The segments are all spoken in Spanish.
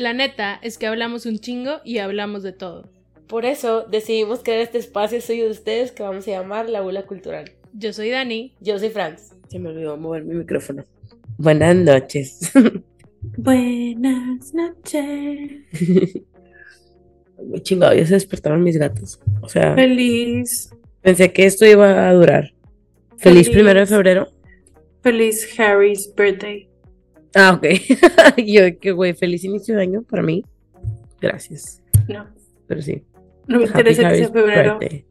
La neta es que hablamos un chingo y hablamos de todo. Por eso decidimos crear este espacio suyo de ustedes que vamos a llamar La Bula Cultural. Yo soy Dani. Yo soy Franz. Se me olvidó mover mi micrófono. Buenas noches. Buenas noches. Muy chingado, ya se despertaron mis gatos. O sea, Feliz. pensé que esto iba a durar. Feliz, Feliz. primero de febrero. Feliz Harry's birthday. Ah, ok. Yo, que güey, feliz inicio de año para mí. Gracias. No. Pero sí. No me Happy interesa que sea febrero. birthday.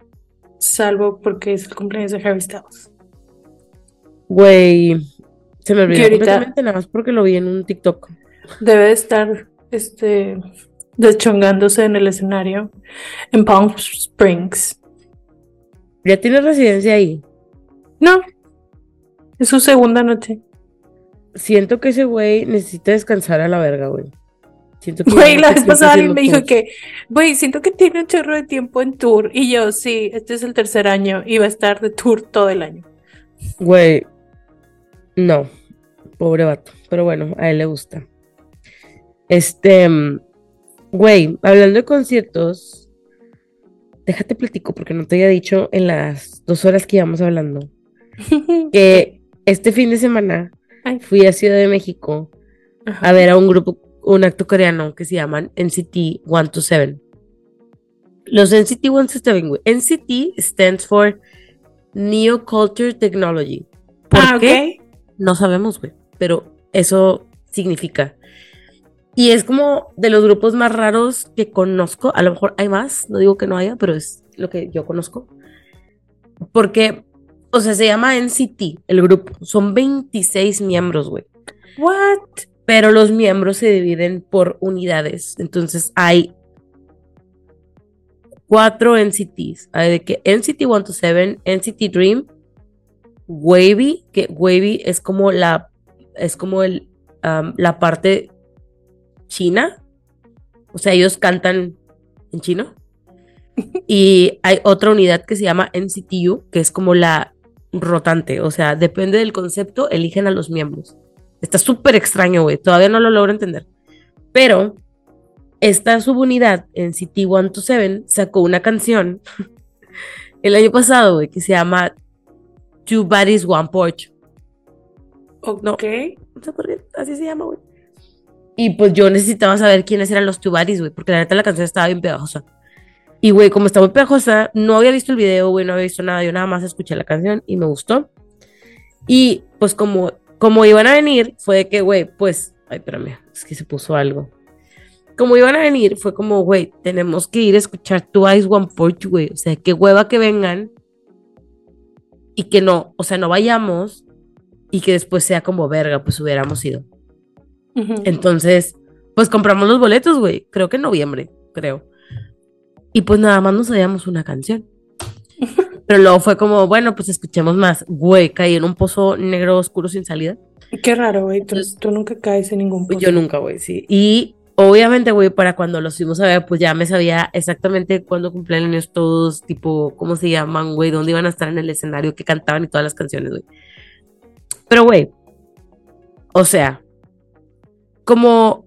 Salvo porque es el cumpleaños de Harry Styles. Güey, se me olvidó completamente nada más porque lo vi en un TikTok. Debe de estar este deschongándose en el escenario en Palm Springs. Ya tiene residencia ahí. No. Es su segunda noche. Siento que ese güey necesita descansar a la verga, güey. Siento que Güey, la vez pasada alguien me dijo que, güey, siento que tiene un chorro de tiempo en tour. Y yo, sí, este es el tercer año y va a estar de tour todo el año. Güey, no, pobre vato, pero bueno, a él le gusta. Este, güey, hablando de conciertos, déjate platico porque no te había dicho en las dos horas que íbamos hablando que este fin de semana Ay. fui a Ciudad de México a ver a un grupo, un acto coreano que se llaman NCT 127. Los NCT 127, güey. NCT stands for Neo Culture Technology. ¿Por Ah, qué? No sabemos, güey, pero eso significa. Y es como de los grupos más raros que conozco. A lo mejor hay más, no digo que no haya, pero es lo que yo conozco. Porque, o sea, se llama NCT, el grupo. Son 26 miembros, güey. What? Pero los miembros se dividen por unidades. Entonces hay cuatro NCTs. Hay de que NCT 127, NCT Dream, Wavy, que Wavy es como la es como el um, la parte china. O sea, ellos cantan en chino. Y hay otra unidad que se llama NCTU, que es como la rotante. O sea, depende del concepto, eligen a los miembros. Está súper extraño, güey. Todavía no lo logro entender. Pero esta subunidad en City 127 sacó una canción el año pasado, güey, que se llama Two Bodies, One Porch. Ok. No sé por qué, así se llama, güey. Y pues yo necesitaba saber quiénes eran los Two Bodies, güey, porque la neta la canción estaba bien pegajosa. Y, güey, como está muy pegajosa, no había visto el video, güey, no había visto nada. Yo nada más escuché la canción y me gustó. Y pues como, como iban a venir, fue de que, güey, pues, ay, espérame, es que se puso algo. Como iban a venir, fue como, güey, tenemos que ir a escuchar Eyes One Porch, güey. O sea, qué hueva que vengan y que no, o sea, no vayamos y que después sea como verga, pues hubiéramos ido. Entonces, pues compramos los boletos, güey. Creo que en noviembre, creo. Y pues nada más nos sabíamos una canción. Pero luego fue como, bueno, pues escuchemos más. Güey, caí en un pozo negro oscuro sin salida. Qué raro, güey. Tú, tú nunca caes en ningún pozo. Yo nunca, güey, sí. Y obviamente, güey, para cuando los fuimos a ver, pues ya me sabía exactamente cuándo cumplen años todos, tipo, cómo se llaman, güey, dónde iban a estar en el escenario, qué cantaban y todas las canciones, güey. Pero, güey, o sea, como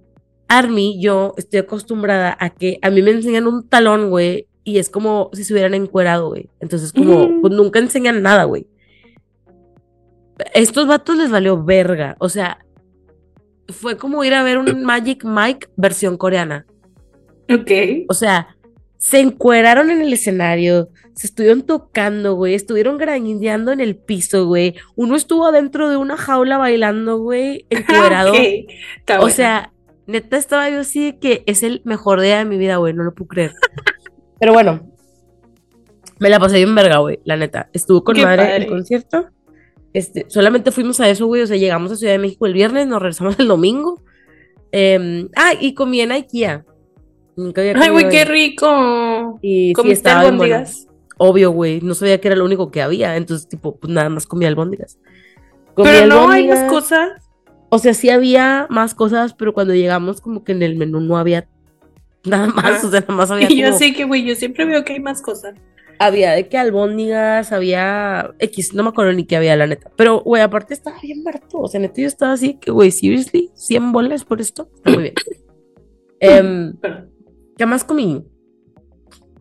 Army, yo estoy acostumbrada a que a mí me enseñan un talón, güey, y es como si se hubieran encuerado, güey. Entonces, como, Mm. pues nunca enseñan nada, güey. Estos vatos les valió verga. O sea, fue como ir a ver un Magic Mike versión coreana. Ok. O sea, se encueraron en el escenario, se estuvieron tocando, güey, estuvieron grañeando en el piso, güey. Uno estuvo adentro de una jaula bailando, güey, encuerado. Ok. Está O sea, neta estaba yo así de que es el mejor día de mi vida, güey, no lo puedo creer. Pero bueno, me la pasé bien verga, güey, la neta. Estuvo con Qué madre padre. el concierto. Este, solamente fuimos a eso, güey, o sea, llegamos a Ciudad de México el viernes, nos regresamos el domingo. Em, ah, y comí en IKEA. Nunca había Ay, güey, qué rico. Y sí, ¿Comiste estaba albóndigas? Obvio, güey, no sabía que era lo único que había, entonces, tipo, pues nada más comí albóndigas. Comí Pero no hay más albóndigas. cosas. O sea, sí había más cosas, pero cuando llegamos como que en el menú no había nada más, Ah. o sea, nada más había Y yo como- sé que, güey, yo siempre veo que hay más cosas. había de que albóndigas, había X, no me acuerdo ni qué había, la neta. Pero, güey, aparte estaba bien barato, o sea, neta yo estaba así, que, güey, seriously, 100 bolas por esto, está muy bien. Em, ¿Qué más comí?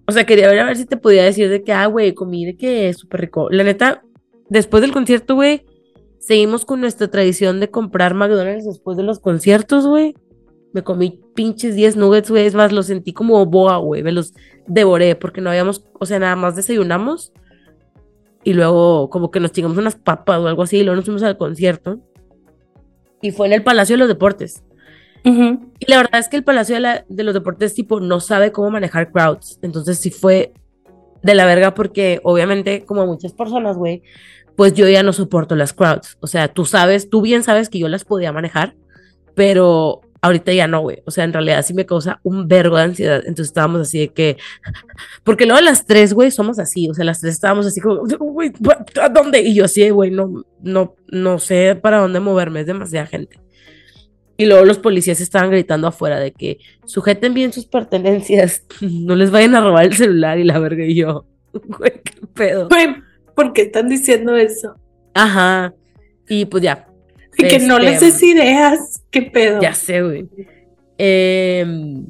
O sea, quería ver a ver si te podía decir de que, ah, güey, comí de que es súper rico. La neta, después del concierto, güey, seguimos con nuestra tradición de comprar McDonald's después de los conciertos, güey. Me comí pinches 10 nuggets, güey. Es más, los sentí como boa, güey. Me los devoré porque no habíamos, o sea, nada más desayunamos. Y luego, como que nos chingamos unas papas o algo así. Y luego nos fuimos al concierto. Y fue en el Palacio de los Deportes. Y la verdad es que el Palacio de, de, los Deportes, tipo, no sabe cómo manejar crowds. Entonces sí fue de la verga porque, obviamente, como muchas personas, güey, pues yo ya no soporto las crowds. O sea, tú sabes, tú bien sabes que yo las podía manejar, pero ahorita ya no, güey. O sea, en realidad sí me causa un vergo de ansiedad. Entonces estábamos así de que, porque luego las tres, güey, somos así. O sea, las tres estábamos así como, güey, ¿a dónde? Y yo así, güey, no, no, no sé para dónde moverme, es demasiada gente. Y luego los policías estaban gritando afuera de que sujeten bien sus pertenencias, no les vayan a robar el celular y la verga. Y yo, güey, qué pedo. Güey, ¿por qué están diciendo eso? Ajá. Y pues ya, que no les des ideas, qué pedo. Ya sé, güey. Em,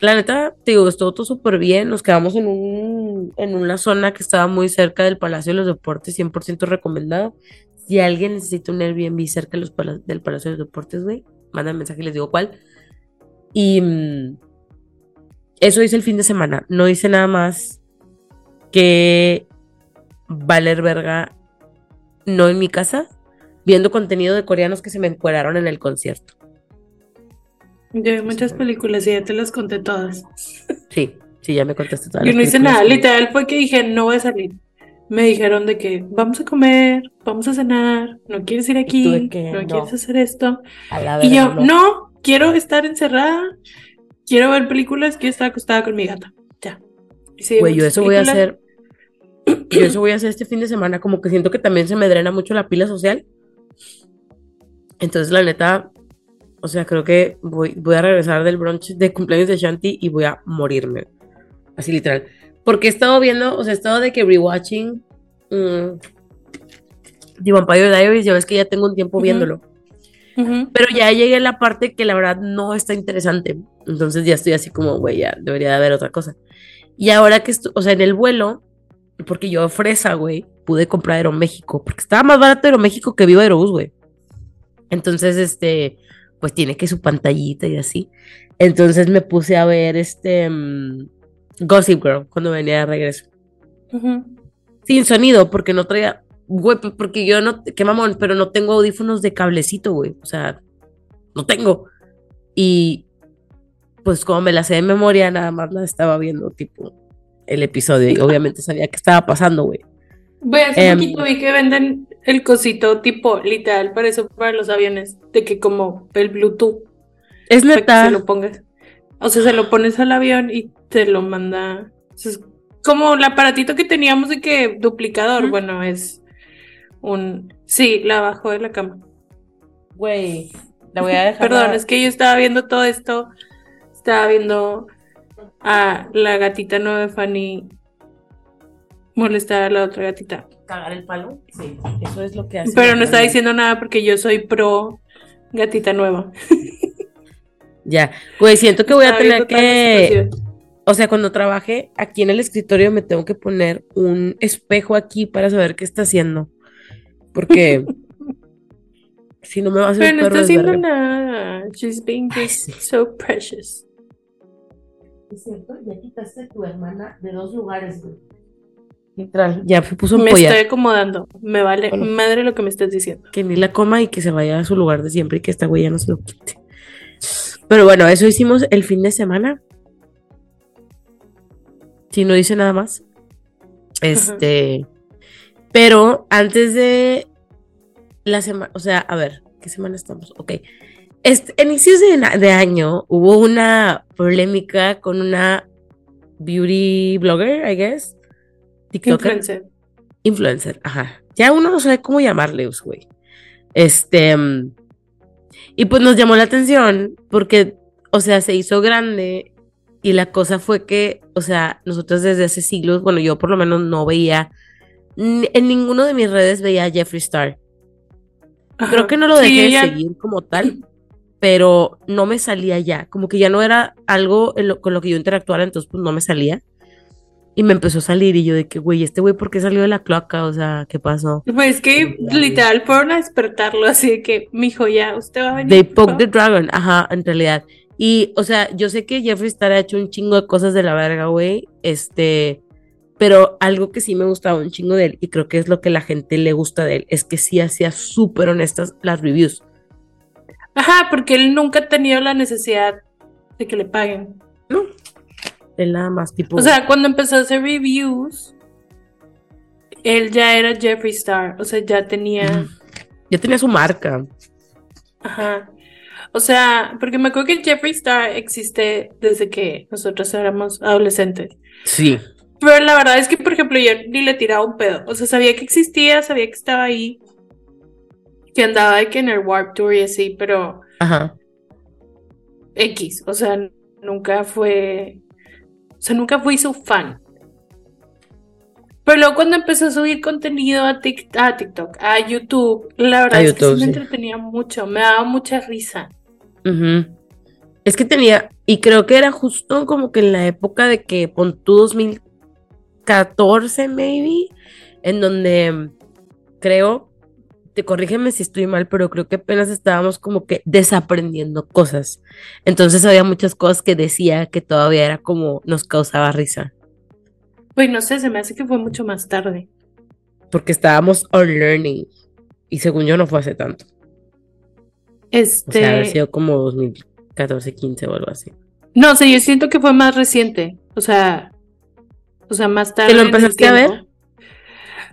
la neta, te digo, estuvo todo súper bien. Nos quedamos en, un, en una zona que estaba muy cerca del Palacio de los Deportes, 100% recomendado. Si alguien necesita un Airbnb cerca del Palacio de los Deportes, güey, manda un mensaje y les digo cuál. Y mm, eso hice el fin de semana. No hice nada más que valer verga, no en mi casa, viendo contenido de coreanos que se me encueraron en el concierto. Yo vi muchas películas y ya te las conté todas. Sí, sí, ya me contaste todas. Yo no hice nada, literal fue que dije, no voy a salir. Me dijeron de que vamos a comer, vamos a cenar, no quieres ir aquí, no, quieres hacer esto. y yo, no. quiero estar encerrada, quiero ver películas, quiero estar acostada con mi gata. Ya. Güey, yo eso voy a hacer. Yo eso voy a hacer este fin de semana, como que siento que también se me drena mucho la pila social. Entonces, la neta, o sea, creo que voy, voy a regresar del brunch de cumpleaños de Shanti y voy a morirme. Así literal. Porque he estado viendo, o sea, he estado de que rewatching um, The Vampire Diaries, ya ves que ya tengo un tiempo viéndolo. Pero ya llegué a la parte que la verdad no está interesante. Entonces ya estoy así como, güey, ya debería de haber otra cosa. Y ahora que o sea, en el vuelo, porque yo fresa, güey, pude comprar Aeroméxico, porque estaba más barato Aeroméxico que Viva Aerobús, güey. Entonces, este, pues tiene que su pantallita y así. Entonces me puse a ver este mm, Gossip Girl cuando venía de regreso. Sin sonido, porque no traía, güey, porque yo no, qué mamón, pero no tengo audífonos de cablecito, güey. O sea, no tengo. Y pues como me la sé de memoria, nada más la estaba viendo, tipo, el episodio. Y obviamente sabía qué estaba pasando, güey. Voy hace um, poquito vi que venden el cosito tipo literal para eso para los aviones, de que como el Bluetooth. Es neta. se lo pongas. O sea, se lo pones al avión y te lo manda. es como el aparatito que teníamos de que duplicador, bueno, es un sí, la bajo de la cama. Güey, la voy a dejar. Perdón, es que yo estaba viendo todo esto. Estaba viendo a la gatita nueva de Fanny molestar a la otra gatita. Cagar el palo, sí, eso es lo que hace. Pero no está diciendo nada porque yo soy pro gatita nueva. ya, pues siento que voy a tener que... O sea, cuando trabaje aquí en el escritorio me tengo que poner un espejo aquí para saber qué está haciendo. Porque si no me va a hacer Pero no está haciendo nada. She's being so precious. Es cierto, ya quitaste tu hermana de dos lugares, güey. Ya se puso Me estoy acomodando. Me vale madre lo que me estás diciendo. Que ni la coma y que se vaya a su lugar de siempre y que esta güey ya no se lo quite. Pero bueno, eso hicimos el fin de semana. Si no dice nada más. Este. Pero antes de la semana, o sea, a ver, ¿qué semana estamos? Ok. Este, inicios de, de año hubo una polémica con una beauty blogger, I guess, Influencer. Influencer, ajá. Ya uno no sabe cómo llamarle, güey. Este. Y pues nos llamó la atención porque, o sea, se hizo grande y la cosa fue que, o sea, nosotros desde hace siglos, bueno, yo por lo menos no veía, en ninguno de mis redes veía a Jeffree Star. Creo que no lo dejé de seguir como tal, pero no me salía ya, como que ya no era algo con lo que yo interactuara, entonces pues no me salía. Y me empezó a salir y yo de que, güey, este güey, ¿por qué salió de la cloaca? O sea, ¿qué pasó? Pues que literal fueron a despertarlo, así de que, mijo, ya, usted va a venir. They poke the dragon, ajá, en realidad. Y, o sea, yo sé que Jeffree Star ha hecho un chingo de cosas de la verga, güey, este, pero algo que sí me gustaba un chingo de él, y creo que es lo que la gente le gusta de él, es que sí hacía súper honestas las reviews. Ajá, porque él nunca ha tenido la necesidad de que le paguen. No, él nada más tipo. O sea, cuando empezó a hacer reviews, él ya era Jeffree Star. O sea, ya tenía. Ya tenía su marca. Ajá. O sea, porque me acuerdo que Jeffree Star existe desde que nosotros éramos adolescentes. Sí. Pero la verdad es que, por ejemplo, yo ni le tiraba un pedo. O sea, sabía que existía, sabía que estaba ahí. Que andaba de que en el Warp Tour y así, pero. Ajá. X. O sea, nunca fue o sea, nunca fui su fan. Pero luego cuando empezó a subir contenido a, TikTok, a YouTube, la verdad es que me entretenía mucho, me daba mucha risa. Es que tenía, y creo que era justo como que en la época de que pon tu 2014, maybe, en donde creo te corrígeme si estoy mal, pero creo que apenas estábamos como que desaprendiendo cosas. Entonces había muchas cosas que decía que todavía era como nos causaba risa. Pues no sé, se me hace que fue mucho más tarde. Porque estábamos on learning. Y según yo no fue hace tanto. Este. O sea, haber sido como 2014, 15 o algo así. No, o sea, yo siento que fue más reciente. O sea. O sea, más tarde. ¿Te lo empezaste a ver?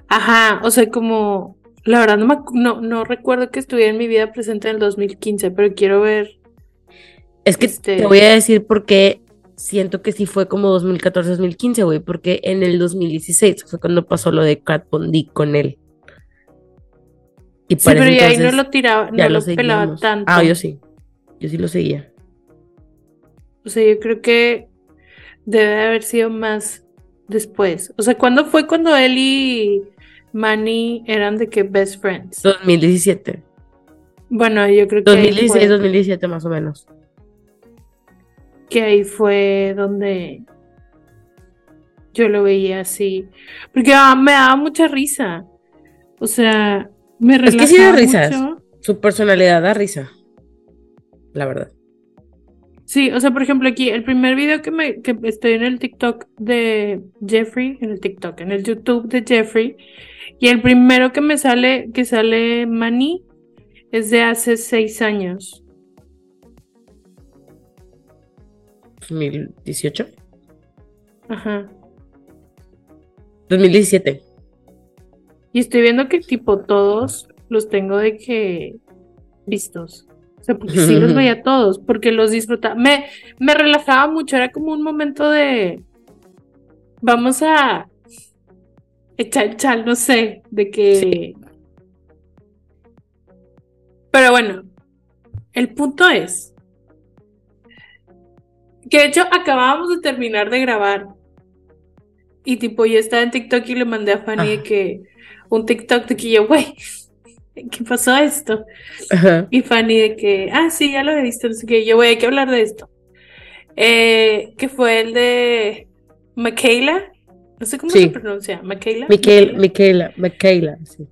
Ajá, o sea, como la verdad no, no, recuerdo que estuviera en mi vida presente en el 2015, pero quiero ver. Es que te este voy a decir por qué siento que sí fue como 2014-2015, güey, porque en el 2016 fue cuando pasó lo de Cat Bondi con él. Y sí, pero ahí no lo tiraba, no lo, pelaba tanto. Ah, yo sí. Yo sí lo seguía. O sea, yo creo que debe haber sido más después. O sea, ¿cuándo fue cuando él y Manny eran de que best friends. 2017. Bueno, yo creo que. 2016, 2017 más o menos. Que ahí fue donde yo lo veía así. Porque ah, me daba mucha risa. O sea, me relajaba Es que sí da risa. Su personalidad da risa. La verdad. Sí, o sea, por ejemplo, aquí el primer video que me que estoy en el TikTok de Jeffrey, en el TikTok, en el YouTube de Jeffrey, y el primero que me sale, que sale Mani, es de hace seis años. ¿2018? Ajá. 2017. Y estoy viendo que tipo todos los tengo de que vistos. O sea, porque sí los veía todos, porque los disfrutaba. Me, me relajaba mucho, era como un momento de. Vamos a echar chal, no sé, de que. Pero bueno, el punto es que de hecho acabábamos de terminar de grabar. Y tipo, yo estaba en TikTok y le mandé a Fanny que un TikTok de que yo, güey, ¿qué pasó esto? Y Fanny de que, ah, sí, ya lo he visto, no sé qué, yo, voy hay que hablar de esto. Eh, que fue el de Michaela, no sé cómo se pronuncia, Michaela. Michaela, Michaela, Michaela, sí.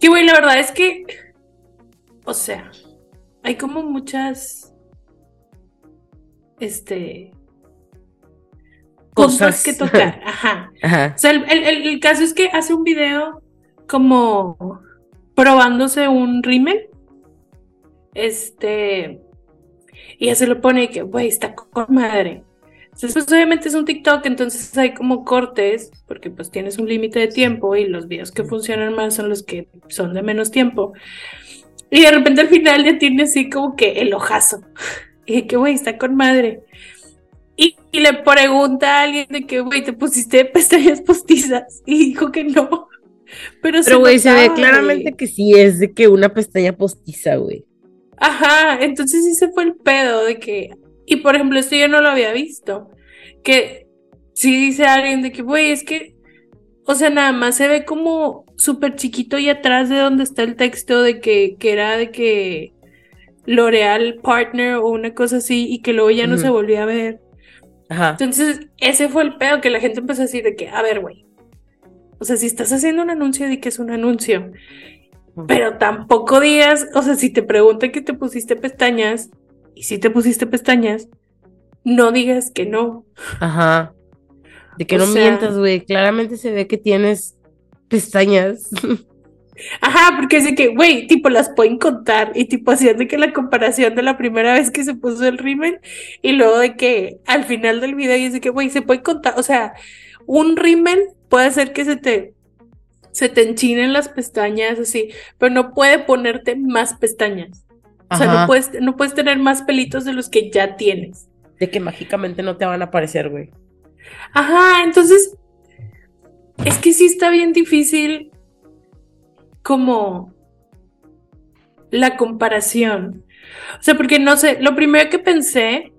Que güey, la verdad es que, o sea, hay como muchas, este, cosas que tocar, ajá. ajá. O sea, el, el caso es que hace un video como probándose un rímel. Este. Y ya se lo pone que, güey, está con madre. Entonces, obviamente es un TikTok, entonces hay como cortes, porque pues tienes un límite de tiempo y los videos que funcionan más son los que son de menos tiempo. Y de repente al final ya tiene así como que el ojazo. Y que, güey, está con madre. Y, le pregunta a alguien de que, güey, te pusiste pestañas postizas. Y dijo que no. Pero, güey, se, ve claramente que sí es de que una pestaña postiza, güey. Ajá, entonces sí se fue el pedo de que. Y por ejemplo, esto yo no lo había visto. Que si dice alguien de que, güey, es que. O sea, nada más se ve como súper chiquito y atrás de donde está el texto de que, que era de que L'Oreal Partner o una cosa así y que luego ya no se volvió a ver. Ajá. Entonces, ese fue el pedo que la gente empezó a decir de que, a ver, güey. O sea, si estás haciendo un anuncio, di que es un anuncio. Pero tampoco digas, o sea, si te preguntan que te pusiste pestañas, y si te pusiste pestañas, no digas que no. Ajá. De que no mientas, güey. Claramente se ve que tienes pestañas. Ajá, porque es de que, güey, tipo, las pueden contar y tipo haciendo que la comparación de la primera vez que se puso el rímel y luego de que al final del video y de que, güey, se puede contar, o sea, un rímel puede hacer que se te se te enchinen las pestañas así, pero no puede ponerte más pestañas. O sea, no puedes, no puedes tener más pelitos de los que ya tienes. De que mágicamente no te van a aparecer, güey. Ajá, entonces es que sí está bien difícil como la comparación. O sea, porque no sé, lo primero que pensé,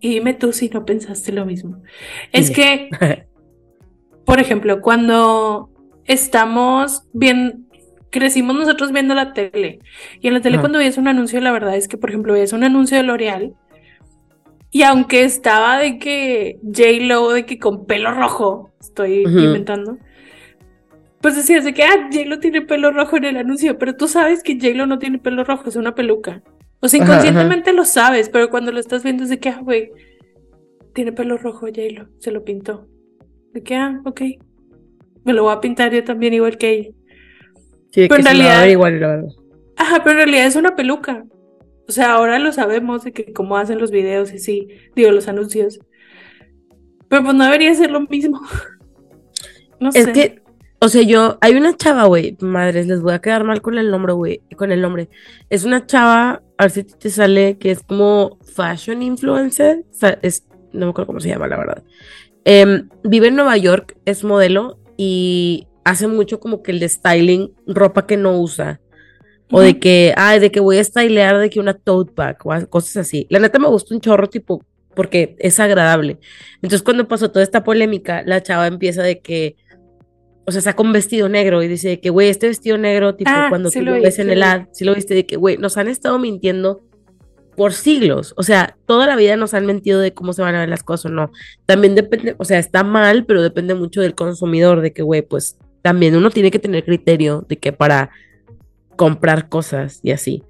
y dime tú si no pensaste lo mismo, es que, por ejemplo, cuando estamos bien, crecimos nosotros viendo la tele, y en la tele cuando veías un anuncio, la verdad es que, por ejemplo, veías un anuncio de L'Oreal, y aunque estaba de que J-Lo, de que con pelo rojo, estoy inventando, pues decías de que, ah, J-Lo tiene pelo rojo en el anuncio, pero tú sabes que J-Lo no tiene pelo rojo, es una peluca. O sea, inconscientemente lo sabes, pero cuando lo estás viendo es de que, ah, güey, tiene pelo rojo J-Lo, se lo pintó. De que, ah, ok. Me lo voy a pintar yo también igual que ella. Sí, pero en realidad. Igual, la verdad. Ajá, pero en realidad es una peluca. O sea, ahora lo sabemos de que cómo hacen los videos y sí, digo, los anuncios. Pero pues no debería ser lo mismo. no sé. Es que o sea, yo, hay una chava, güey, madres, les voy a quedar mal con el nombre, güey, con el nombre. Es una chava, a ver si te sale, que es como fashion influencer, o sea, es, no me acuerdo cómo se llama, la verdad. Em, vive en Nueva York, es modelo y hace mucho como que el de styling, ropa que no usa. O de que, ay, de que voy a stylear de que una tote bag o cosas así. La neta me gusta un chorro, tipo, porque es agradable. Entonces, cuando pasó toda esta polémica, la chava empieza de que o sea, saca un vestido negro y dice que, güey, este vestido negro, tipo, ah, cuando tú lo ves en el ad, si lo viste, de que, güey, nos han estado mintiendo por siglos. O sea, toda la vida nos han mentido de cómo se van a ver las cosas o no. También depende, o sea, está mal, pero depende mucho del consumidor, de que, güey, pues también uno tiene que tener criterio de que para comprar cosas y así.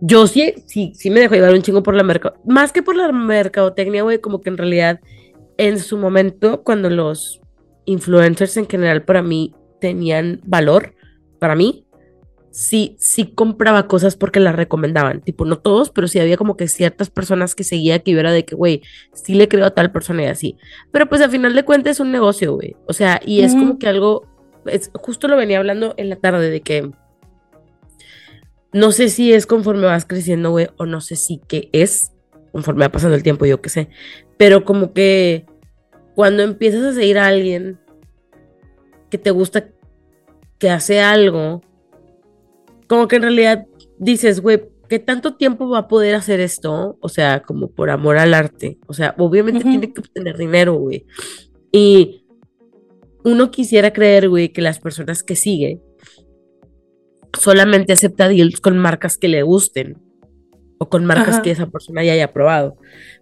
Yo sí, sí, sí me dejo llevar un chingo por la mercado, más que por la mercadotecnia, güey, como que en realidad en su momento, cuando los influencers en general para mí tenían valor, para mí, sí, sí compraba cosas porque las recomendaban, tipo, no todos, pero sí había como que ciertas personas que seguía que yo era de que, güey, sí le creo a tal persona y así. Pero pues al final de cuentas es un negocio, güey. O sea, y es como que algo, es, justo lo venía hablando en la tarde de que no sé si es conforme vas creciendo, güey, o no sé si qué es, conforme va pasando el tiempo, yo qué sé, pero como que cuando empiezas a seguir a alguien que te gusta que hace algo, como que en realidad dices, güey, ¿qué tanto tiempo va a poder hacer esto? O sea, como por amor al arte. O sea, obviamente tiene que obtener dinero, güey. Y uno quisiera creer, güey, que las personas que sigue solamente acepta deals con marcas que le gusten o con marcas que esa persona ya haya probado.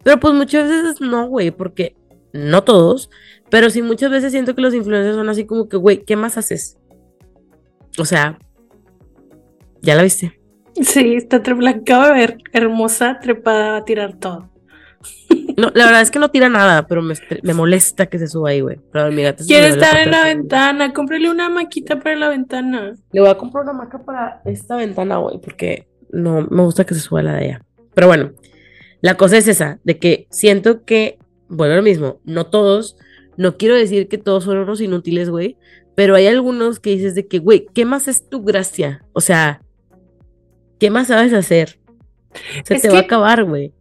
Pero pues muchas veces no, güey, porque no todos, pero sí muchas veces siento que los influencers son así como que, güey, ¿qué más haces? O sea, ¿ya la viste? Sí, está la acabo de ver, hermosa, trepada, a tirar todo. No, la verdad es que no tira nada, pero me, molesta que se suba ahí, güey. Quiere estar en la ventana, cómprele una maquita para la ventana. Le voy a comprar una maca para esta ventana, güey, porque no me gusta que se suba la de ella. Pero bueno, la cosa es esa, de que siento que bueno, lo mismo, no todos, no quiero decir que todos son unos inútiles, güey, pero hay algunos que dices de que, güey, ¿qué más es tu gracia? O sea, ¿qué más sabes hacer? Se te va a acabar, güey.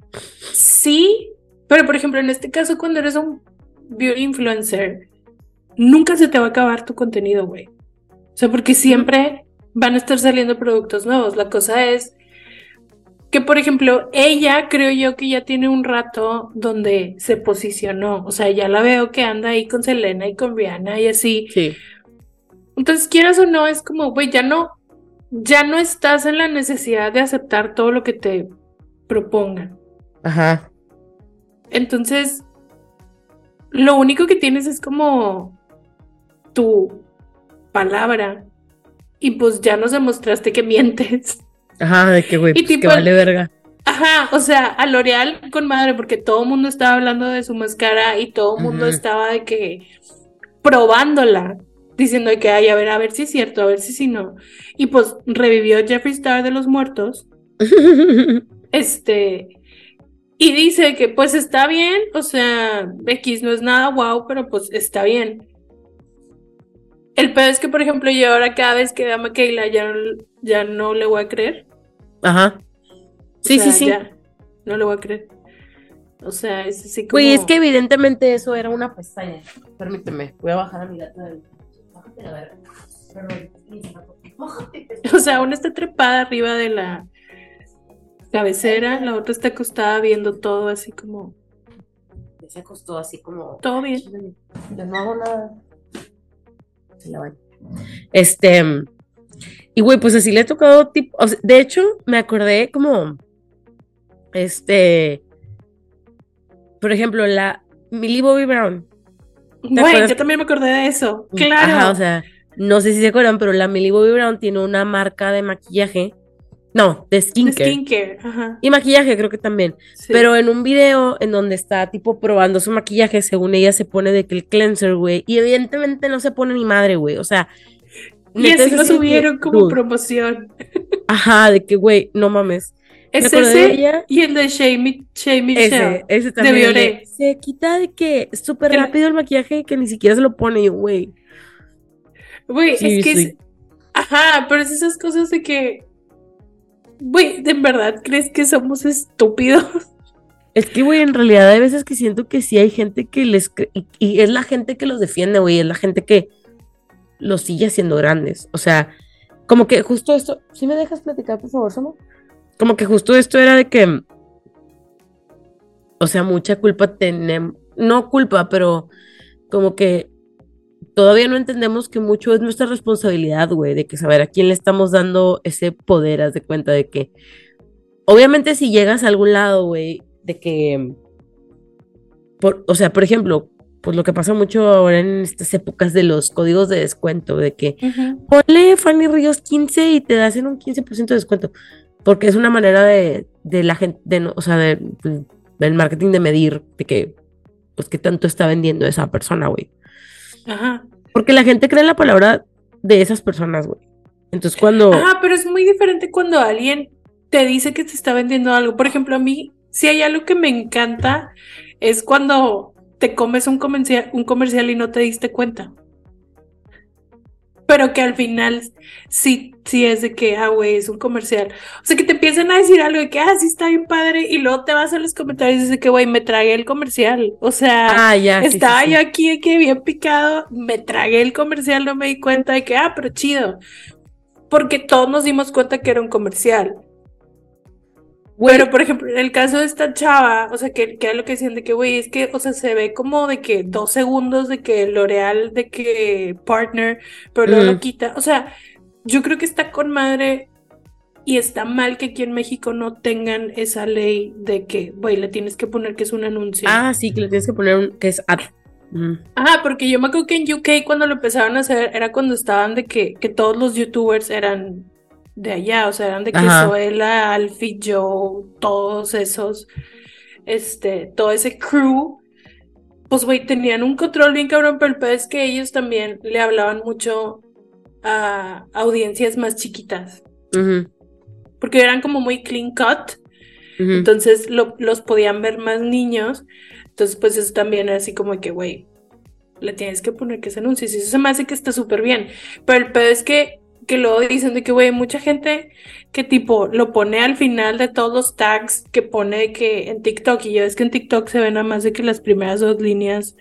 Sí, pero por ejemplo, en este caso, cuando eres un beauty influencer, nunca se te va a acabar tu contenido, güey. O sea, porque siempre van a estar saliendo productos nuevos. La cosa es que por ejemplo, ella creo yo que ya tiene un rato donde se posicionó, o sea, ya la veo que anda ahí con Selena y con Rihanna y así. Sí. Entonces, quieras o no, es como, güey, ya no, ya no estás en la necesidad de aceptar todo lo que te propongan. Ajá. Entonces, lo único que tienes es como tu palabra. Y pues ya nos demostraste que mientes. Ajá, de que güey, pues que vale verga. Ajá, o sea, a L'Oreal con madre, porque todo el mundo estaba hablando de su máscara y todo el mundo estaba de que probándola, diciendo que, ay, a ver, a ver si es cierto, a ver si sí no. Y pues revivió Jeffree Star de los muertos. este, y dice que pues está bien, o sea, X no es nada wow, pero pues está bien. El pedo es que, por ejemplo, yo ahora cada vez que veo a Michaela ya, ya no le voy a creer. Ajá. Sí, sí, sí. no le voy a creer. O sea, es así como. Güey, es que evidentemente eso era una pestaña. Permíteme, voy a bajar a mi gata del. O sea, una está trepada arriba de la cabecera, la otra está acostada viendo todo así como. Se acostó así como. Todo bien. Yo no hago nada. Se la van. Este. Y güey, pues así le he tocado tipo. de hecho, me acordé como. Este. Por ejemplo, la Millie Bobby Brown. Güey, yo también me acordé de eso. Claro. Ajá, o sea, no sé si se acuerdan, pero la Millie Bobby Brown tiene una marca de maquillaje. No, de skincare. De skincare, ajá. Y maquillaje creo que también. Pero en un video en donde está tipo probando su maquillaje, según ella se pone de que el cleanser, güey. Y evidentemente no se pone ni madre, güey. O sea. Y así lo subieron como promoción. Ajá, de que, güey, no mames. Es ese y el de Shay, Michelle. Ese, también. De Se quita de que súper rápido el maquillaje que ni siquiera se lo pone, güey. Güey, es que es... Ajá, pero es esas cosas de que... Güey, ¿de verdad crees que somos estúpidos? Es que, güey, en realidad hay veces que siento que sí hay gente que les... Y, y es la gente que los defiende, güey, es la gente que los sigue haciendo grandes. O sea, como que justo esto... ¿Sí me dejas platicar, por favor, Samo? Como que justo esto era de que, o sea, mucha culpa tenemos, no culpa, pero como que todavía no entendemos que mucho es nuestra responsabilidad, güey, de que saber a quién le estamos dando ese poder, haz de cuenta de que, obviamente si llegas a algún lado, güey, de que, por, o sea, por ejemplo, pues lo que pasa mucho ahora en estas épocas de los códigos de descuento, de que ponle Fanny Ríos 15 y te hacen un 15% de descuento porque es una manera de, la gente, de, o sea, del marketing de medir de que, pues, qué tanto está vendiendo esa persona, güey. Ajá. Porque la gente cree en la palabra de esas personas, güey. Entonces, cuando. Ajá, pero es muy diferente cuando alguien te dice que te está vendiendo algo. Por ejemplo, a mí, si hay algo que me encanta, es cuando te comes un comercial, un comercial y no te diste cuenta pero que al final sí, sí es de que, ah, güey, es un comercial. O sea, que te empiezan a decir algo de que, ah, sí está bien padre, y luego te vas a los comentarios y dices que, güey, me tragué el comercial. O sea, ah, ya, estaba yo aquí que bien picado, me tragué el comercial, no me di cuenta de que, ah, pero chido. Porque todos nos dimos cuenta que era un comercial. Pero, por ejemplo, en el caso de esta chava, o sea, que, que es lo que decían de que, güey, es que, o sea, se ve como de que dos segundos de que L'Oreal, de que partner, pero luego lo quita. O sea, yo creo que está con madre y está mal que aquí en México no tengan esa ley de que, güey, le tienes que poner que es un anuncio. Ah, sí, que le tienes que poner un, que es ad. Ah, porque yo me acuerdo que en UK cuando lo empezaron a hacer era cuando estaban de que, que todos los youtubers eran de allá, o sea, eran de que Zoela, Alfie, Joe, todos esos, este, todo ese crew, pues, güey, tenían un control bien cabrón, pero el peor es que ellos también le hablaban mucho a audiencias más chiquitas. Porque eran como muy clean cut, entonces los podían ver más niños, entonces pues eso también era así como que, güey, le tienes que poner que se anuncie, y eso se me hace que está súper bien, pero el peor es que que luego dicen de que, güey, mucha gente que tipo lo pone al final de todos los tags que pone que en TikTok, y ya ves que en TikTok se ven nada más de que las primeras dos líneas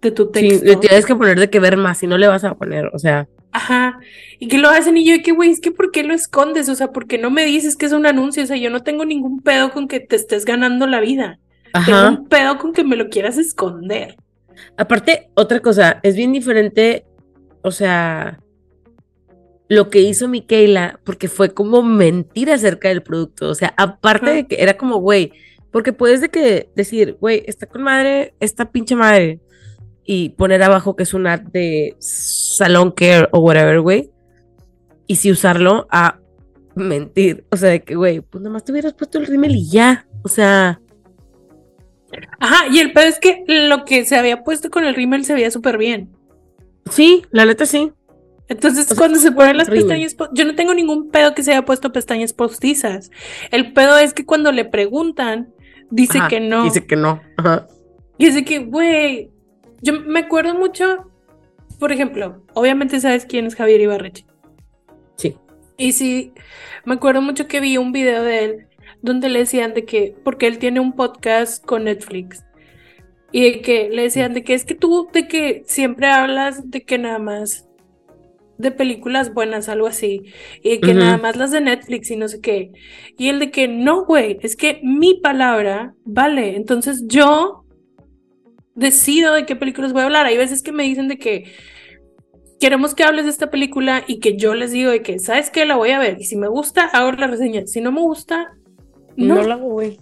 de tu texto. Sí, le tienes que poner de que ver más, si no le vas a poner, o sea. Ajá, y que lo hacen y yo que, güey, es que ¿por qué lo escondes? O sea, ¿por qué no me dices que es un anuncio? O sea, yo no tengo ningún pedo con que te estés ganando la vida. Ajá. Tengo un pedo con que me lo quieras esconder. Aparte, otra cosa, es bien diferente, o sea, lo que hizo Michaela, porque fue como mentir acerca del producto. O sea, aparte de que era como, güey, porque puedes de que decir, güey, está con madre, esta pinche madre, y poner abajo que es un ad de salón care o whatever, güey. Y si usarlo a mentir. O sea, de que, güey, pues nada más te hubieras puesto el rímel y ya. O sea. Ajá, y el pedo es que lo que se había puesto con el rímel se veía súper bien. Sí, la neta sí. Entonces, cuando se ponen las pestañas, yo no tengo ningún pedo que se haya puesto pestañas postizas. El pedo es que cuando le preguntan, dice que no. Dice que no. Ajá. Y dice que, güey, yo me acuerdo mucho, por ejemplo, obviamente sabes quién es Javier Ibarreche. Sí. Y sí, me acuerdo mucho que vi un video de él donde le decían de que, porque él tiene un podcast con Netflix, y de que le decían de que es que tú, de que siempre hablas de que nada más de películas buenas, algo así, y que nada más las de Netflix y no sé qué. Y el de que no, güey, es que mi palabra vale, entonces yo decido de qué películas voy a hablar. Hay veces que me dicen de que queremos que hables de esta película y que yo les digo de que, ¿sabes qué? La voy a ver. Y si me gusta, hago la reseña. Si no me gusta, no, la hago, güey.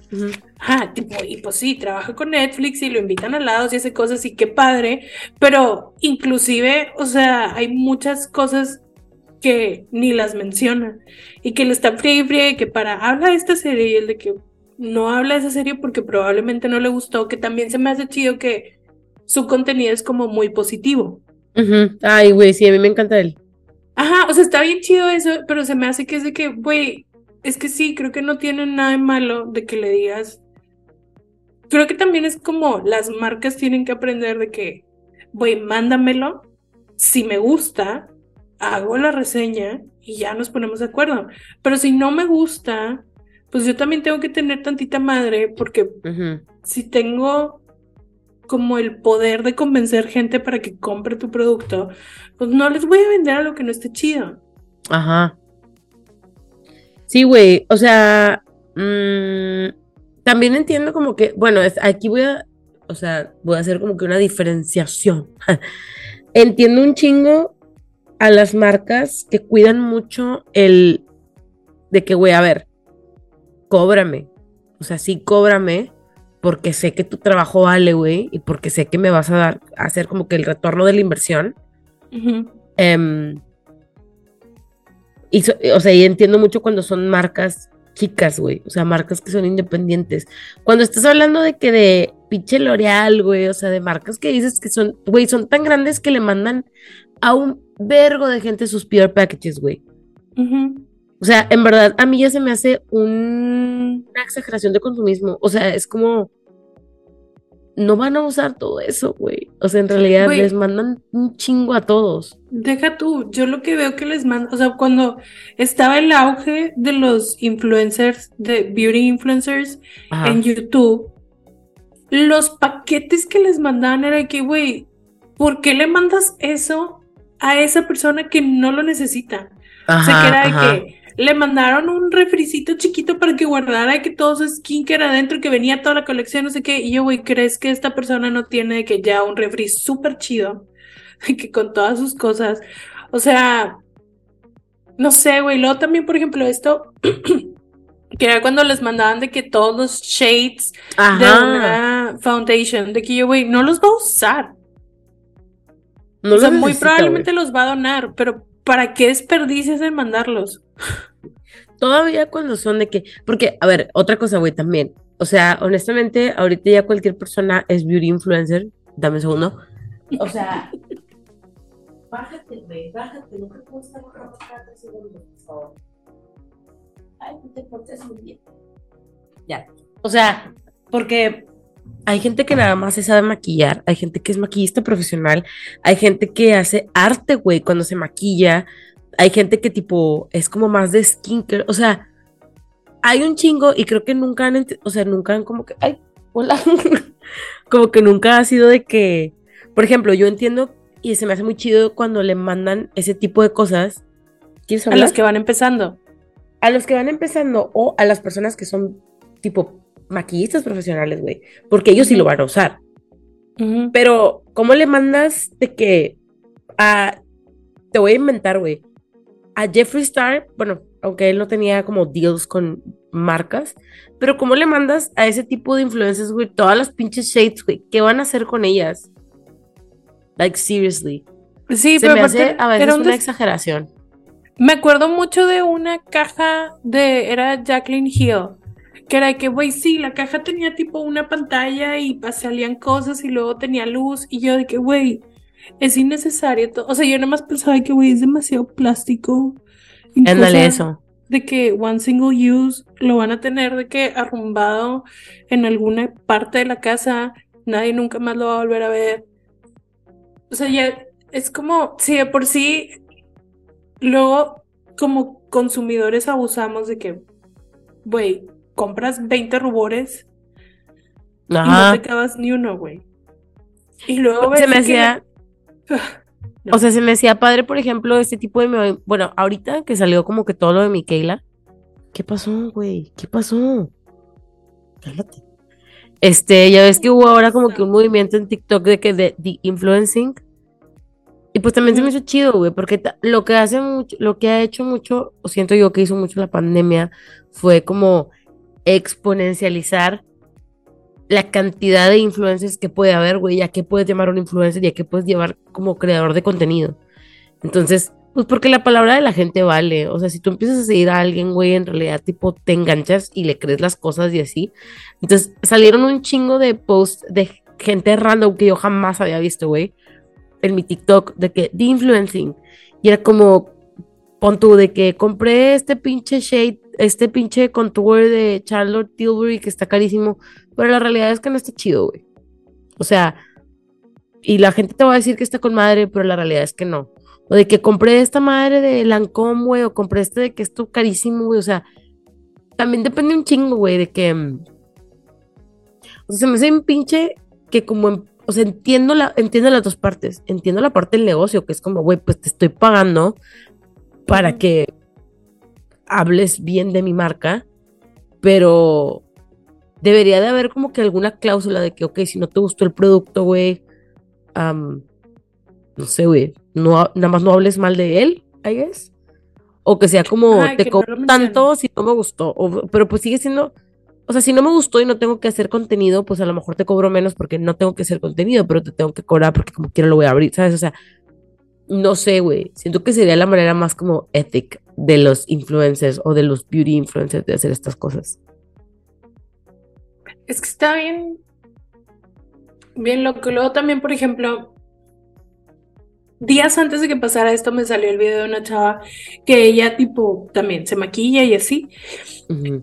Ah, tipo, y pues sí, trabaja con Netflix y lo invitan al lado y hace cosas y qué padre, pero inclusive, o sea, hay muchas cosas que ni las menciona y que le están fría y fría que para habla de esta serie y el de que no habla de esa serie porque probablemente no le gustó, que también se me hace chido que su contenido es como muy positivo. Ay, güey, sí, a mí me encanta él. Ajá, o sea, está bien chido eso, pero se me hace que es de que, güey, es que sí, creo que no tiene nada de malo de que le digas. Creo que también es como las marcas tienen que aprender de que, güey, mándamelo. Si me gusta, hago la reseña y ya nos ponemos de acuerdo. Pero si no me gusta, pues yo también tengo que tener tantita madre porque si tengo como el poder de convencer gente para que compre tu producto, pues no les voy a vender a lo que no esté chido. Ajá. Sí, güey, o sea, mm, también entiendo como que, bueno, aquí voy a, o sea, voy a hacer como que una diferenciación. entiendo un chingo a las marcas que cuidan mucho el de que, güey, a ver, cóbrame. O sea, sí, cóbrame, porque sé que tu trabajo vale, güey, y porque sé que me vas a dar, a hacer como que el retorno de la inversión. Y, o sea, y entiendo mucho cuando son marcas chicas, güey. O sea, marcas que son independientes. Cuando estás hablando de que de pinche L'Oreal, güey, o sea, de marcas que dices que son, güey, son tan grandes que le mandan a un vergo de gente sus peer packages, güey. O sea, en verdad, a mí ya se me hace una exageración de consumismo. O sea, es como, no van a usar todo eso, güey. O sea, en realidad les mandan un chingo a todos. Deja tú, yo lo que veo que les mandan, o sea, cuando estaba el auge de los influencers, de beauty influencers en YouTube, los paquetes que les mandaban era que, güey, ¿por qué le mandas eso a esa persona que no lo necesita? o sea, que era de que le mandaron un refricito chiquito para que guardara que todo su skincare adentro, que venía toda la colección, no sé qué. Y yo, güey, ¿crees que esta persona no tiene que ya un refri súper chido? que con todas sus cosas. O sea, no sé, güey. Luego también, por ejemplo, esto. que era cuando les mandaban de que todos los shades de una foundation, de que yo, güey, no los va a usar. No o sea, muy probablemente los va a donar, pero ¿para qué desperdicias en mandarlos? Todavía cuando son de que, porque, a ver, otra cosa, güey, también. O sea, honestamente, ahorita ya cualquier persona es beauty influencer. Dame un segundo. O sea, bájate, güey, bájate. No creo que estar bajando cada tres por favor. Ay, te portes muy bien. Ya. O sea, porque hay gente que nada más se sabe maquillar, hay gente que es maquillista profesional, hay gente que hace arte, güey, cuando se maquilla, hay gente que tipo es como más de skincare, o sea, hay un chingo y creo que nunca han, o sea, nunca han como que, ay, hola, como que nunca ha sido de que, por ejemplo, yo entiendo y se me hace muy chido cuando le mandan ese tipo de cosas. A los que van empezando. A los que van empezando o a las personas que son tipo maquillistas profesionales, güey, porque ellos sí lo van a usar. Pero, ¿cómo le mandas de que a... Te voy a inventar, güey. A Jeffree Star, bueno, aunque él no tenía como deals con marcas, pero ¿cómo le mandas a ese tipo de influencers, güey, todas las pinches shades, güey? ¿Qué van a hacer con ellas? Like, seriously. Sí, Se me hace a veces una exageración. Me acuerdo mucho de una caja de, era Jacqueline Hill, que era que, güey, sí, la caja tenía tipo una pantalla y salían cosas y luego tenía luz y yo de que, güey, es innecesario. O sea, yo nada más pensaba que, güey, es demasiado plástico. Ándale eso. De que one single use lo van a tener de que arrumbado en alguna parte de la casa, nadie nunca más lo va a volver a ver. O sea, ya es como, si de por sí luego como consumidores abusamos de que, güey, compras 20 rubores y no te acabas ni uno, güey. Y luego se me hacía O sea, se me hacía padre, por ejemplo, este tipo de bueno, ahorita que salió como que todo lo de Michaela. ¿Qué pasó, güey? ¿Qué pasó? Cálmate. Este, ya ves que hubo ahora como que un movimiento en TikTok de que de, de influencing y pues también se me hizo chido, güey, porque lo que hace mucho, lo que ha hecho mucho, o siento yo que hizo mucho la pandemia, fue como exponencializar la cantidad de influencers que puede haber, güey, ya que puedes llamar a un influencer, ya que puedes llevar como creador de contenido. Entonces, pues porque la palabra de la gente vale. O sea, si tú empiezas a seguir a alguien, güey, en realidad, tipo, te enganchas y le crees las cosas y así. Entonces, salieron un chingo de posts de gente random que yo jamás había visto, güey en mi TikTok de que, de influencing. Y era como, pon tú, de que compré este pinche shade, este pinche contour de Charlotte Tilbury que está carísimo, pero la realidad es que no está chido, güey. O sea, y la gente te va a decir que está con madre, pero la realidad es que no. O de que compré esta madre de Lancome, güey, o compré este de que esto carísimo, güey. O sea, también depende un chingo, güey, de que. Mm, o sea, se me hace un pinche que como en o sea, entiendo, la, entiendo las dos partes. Entiendo la parte del negocio, que es como, güey, pues te estoy pagando para que hables bien de mi marca, pero debería de haber como que alguna cláusula de que, ok, si no te gustó el producto, güey, no sé, güey, no, nada más no hables mal de él, I guess. O que sea como, te cobro tanto si no me gustó, pero pues sigue siendo o sea, si no me gustó y no tengo que hacer contenido, pues a lo mejor te cobro menos porque no tengo que hacer contenido, pero te tengo que cobrar porque como quiero lo voy a abrir, ¿sabes? O sea, no sé, güey. Siento que sería la manera más como ethic de los influencers o de los beauty influencers de hacer estas cosas. Es que está bien, bien loco. Luego también, por ejemplo, días antes de que pasara esto me salió el video de una chava que ella tipo también se maquilla y así.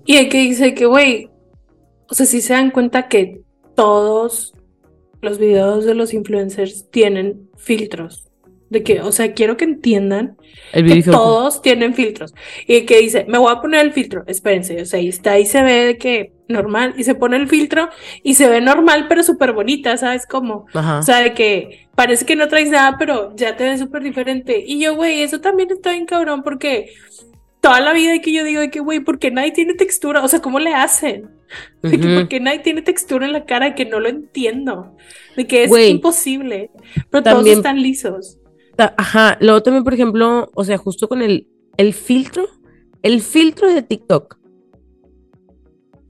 Y hay que dice que, güey, o sea, si se dan cuenta que todos los videos de los influencers tienen filtros. De que, o sea, quiero que entiendan que todos tienen filtros. Y que dice, me voy a poner el filtro, espérense, o sea, ahí está, ahí se ve de que normal, y se pone el filtro y se ve normal, pero súper bonita, ¿sabes cómo? O sea, de que parece que no traes nada, pero ya te ve súper diferente. Y yo, güey, eso también está bien cabrón, porque toda la vida que yo digo de que, güey, porque nadie tiene textura, o sea, ¿cómo le hacen? De que porque nadie tiene textura en la cara que no lo entiendo, de que es imposible, pero todos están lisos. Ajá, luego también, por ejemplo, o sea, justo con el, el filtro, el filtro de TikTok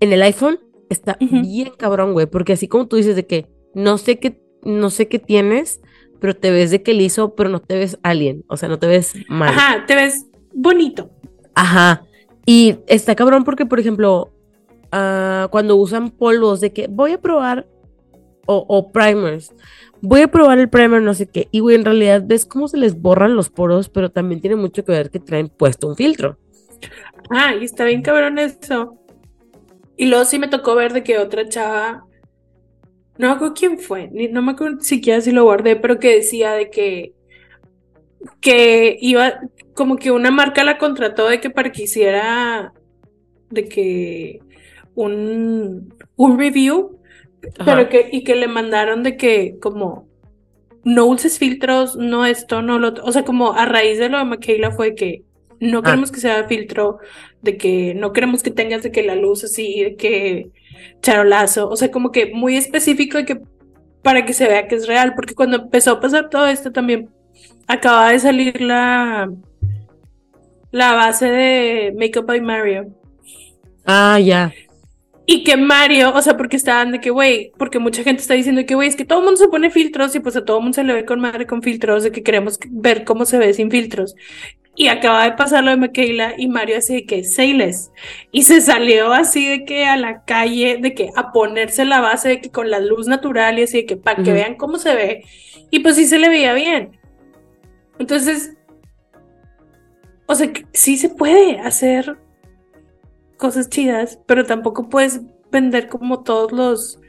en el iPhone está bien cabrón, güey, porque así como tú dices de que no sé qué, no sé qué tienes, pero te ves de que liso, pero no te ves alien, o sea, no te ves mal. Ajá, te ves bonito. Ajá. Y está cabrón porque, por ejemplo, ah, cuando usan polvos de que voy a probar, o, primers, voy a probar el primer, no sé qué, y güey, en realidad ves cómo se les borran los poros, pero también tiene mucho que ver que traen puesto un filtro. Ah, y está bien cabrón eso. Y luego sí me tocó ver de que otra chava, no me acuerdo quién fue, ni, no me acuerdo siquiera si lo guardé, pero que decía de que, que iba, como que una marca la contrató de que para que hiciera de que un, un review, pero que, y que le mandaron de que como no uses filtros, no esto, no lo otro. O sea, como a raíz de lo de Michaela fue que no ah. queremos que sea filtro, de que no queremos que tengas de que la luz así, de que charolazo. O sea, como que muy específico de que para que se vea que es real. Porque cuando empezó a pasar todo esto también acaba de salir la la base de Makeup by Mario. Ah, ya. Y que Mario, o sea, porque estaban de que, güey, porque mucha gente está diciendo que, güey, es que todo el mundo se pone filtros y pues a todo el mundo se le ve con madre con filtros, de que queremos ver cómo se ve sin filtros. Y acaba de pasar lo de Michaela y Mario así de que Seiles. Y se salió así de que a la calle, de que a ponerse la base de que con la luz natural y así de que para que vean cómo se ve. Y pues sí se le veía bien. Entonces, o sea, sí se puede hacer cosas chidas, pero tampoco puedes vender como todos los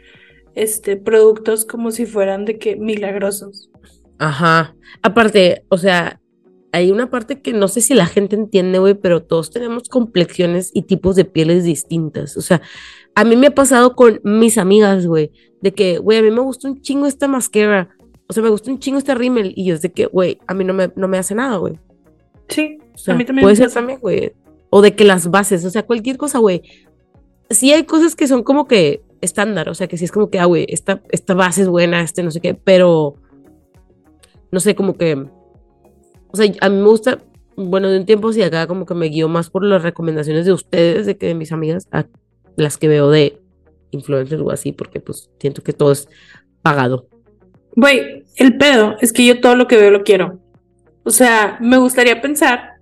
este, productos como si fueran de que milagrosos. Ajá. Aparte, o sea, hay una parte que no sé si la gente entiende, güey, pero todos tenemos complexiones y tipos de pieles distintas. O sea, a mí me ha pasado con mis amigas, güey, de que, güey, a mí me gusta un chingo esta mascara. O sea, me gusta un chingo este rímel. Y yo es de que, güey, a mí no me, no me hace nada, güey. Sí, a mí también. Puede ser también, güey. O de que las bases, o sea, cualquier cosa, güey. Sí hay cosas que son como que estándar, o sea, que sí es como que, ah, güey, esta, esta base es buena, este no sé qué, pero no sé, como que o sea, a mí me gusta, bueno, de un tiempo sí acá como que me guío más por las recomendaciones de ustedes, de que de mis amigas, a las que veo de influencers o así, porque pues siento que todo es pagado. Güey, el pedo es que yo todo lo que veo lo quiero. O sea, me gustaría pensar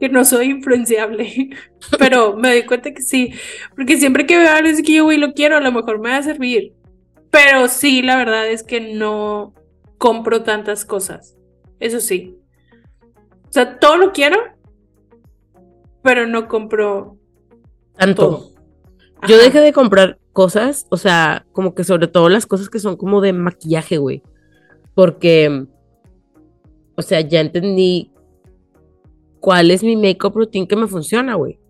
que no soy influenciable, pero me doy cuenta que sí, porque siempre que veo algo es que yo, güey, lo quiero, a lo mejor me va a servir. Pero sí, la verdad es que no compro tantas cosas. Eso sí. O sea, todo lo quiero, pero no compro tanto. Yo dejé de comprar cosas, o sea, como que sobre todo las cosas que son como de maquillaje, güey. Porque, o sea, ya entendí cuál es mi make-up routine que me funciona, güey.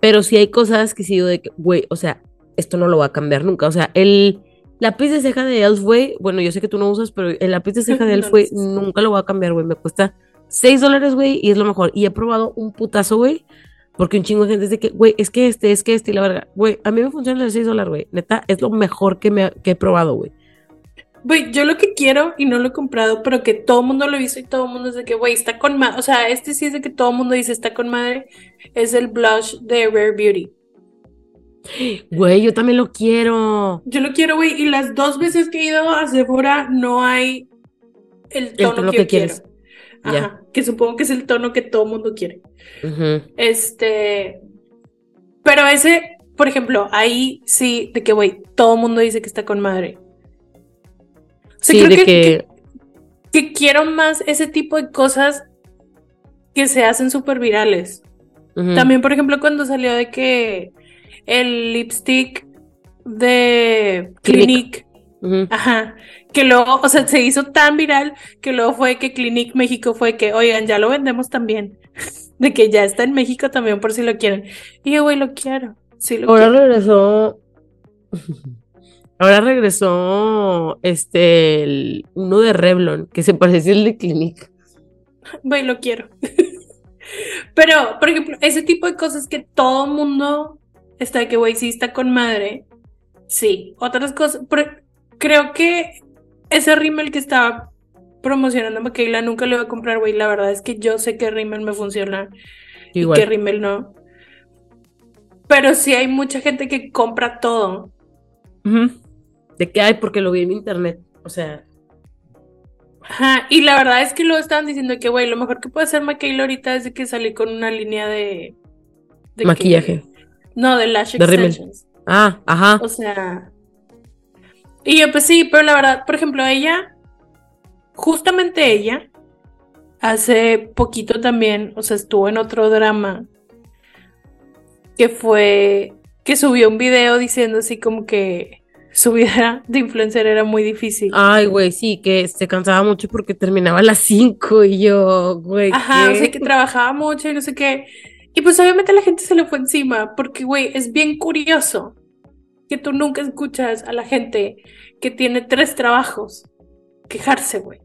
Pero sí hay cosas que sigo de que, güey, o sea, esto no lo va a cambiar nunca. O sea, el lápiz de ceja de Elf, güey, bueno, yo sé que tú no usas, pero el lápiz de ceja de Elf, güey, nunca lo va a cambiar, güey. Me cuesta 6 dólares, güey, y es lo mejor. Y he probado un putazo, güey, porque un chingo de gente dice que, güey, es que este, es que este, y la verdad, güey, a mí me funciona el de 6 dólares, güey. Neta, es lo mejor que, me, que he probado, güey. Güey, yo lo que quiero y no lo he comprado, pero que todo el mundo lo visto y todo el mundo es de que, güey, está con madre. O sea, este sí es de que todo el mundo dice está con madre. Es el blush de Rare Beauty. Güey, yo también lo quiero. Yo lo quiero, güey. Y las dos veces que he ido a Sephora no hay el tono, que, quieres. Ajá, que supongo que es el tono que todo mundo quiere. Este, pero ese, por ejemplo, ahí sí, de que, güey, todo mundo dice que está con madre. sí, de que... que... quiero más ese tipo de cosas que se hacen súper virales. También, por ejemplo, cuando salió de que el lipstick de Clinique, ajá, que luego, o sea, se hizo tan viral que luego fue que Clinic México fue que, oigan, ya lo vendemos también. De que ya está en México también por si lo quieren. Y yo, güey, lo quiero. Sí lo Ahora regresó. Ahora regresó este uno de Revlon, que se parece al de Clinic. Güey, lo quiero. Pero, por ejemplo, ese tipo de cosas que todo mundo está de que, güey, sí está con madre. Sí. Otras cosas. creo que ese rímel que estaba promocionando Michaela nunca le voy a comprar, güey. La verdad es que yo sé que rímel me funciona y que rímel no. Pero sí hay mucha gente que compra todo. ¿De qué hay? Porque lo vi en internet. O sea. Ajá, y la verdad es que luego estaban diciendo que, güey, lo mejor que puede hacer Michaela ahorita es de que salí con una línea de. Maquillaje. no, de lash extensions. Ah, ajá. O sea, y yo, pues sí, pero la verdad, por ejemplo, ella, justamente ella, hace poquito también, o sea, estuvo en otro drama que fue que subió un video diciendo así como que su vida de influencer era muy difícil. Ay, güey, sí, que se cansaba mucho porque terminaba a las 5 y yo, güey. Ajá, o sea, que trabajaba mucho y no sé qué. Y pues obviamente la gente se le fue encima porque, güey, es bien curioso que tú nunca escuchas a la gente que tiene tres trabajos quejarse, güey.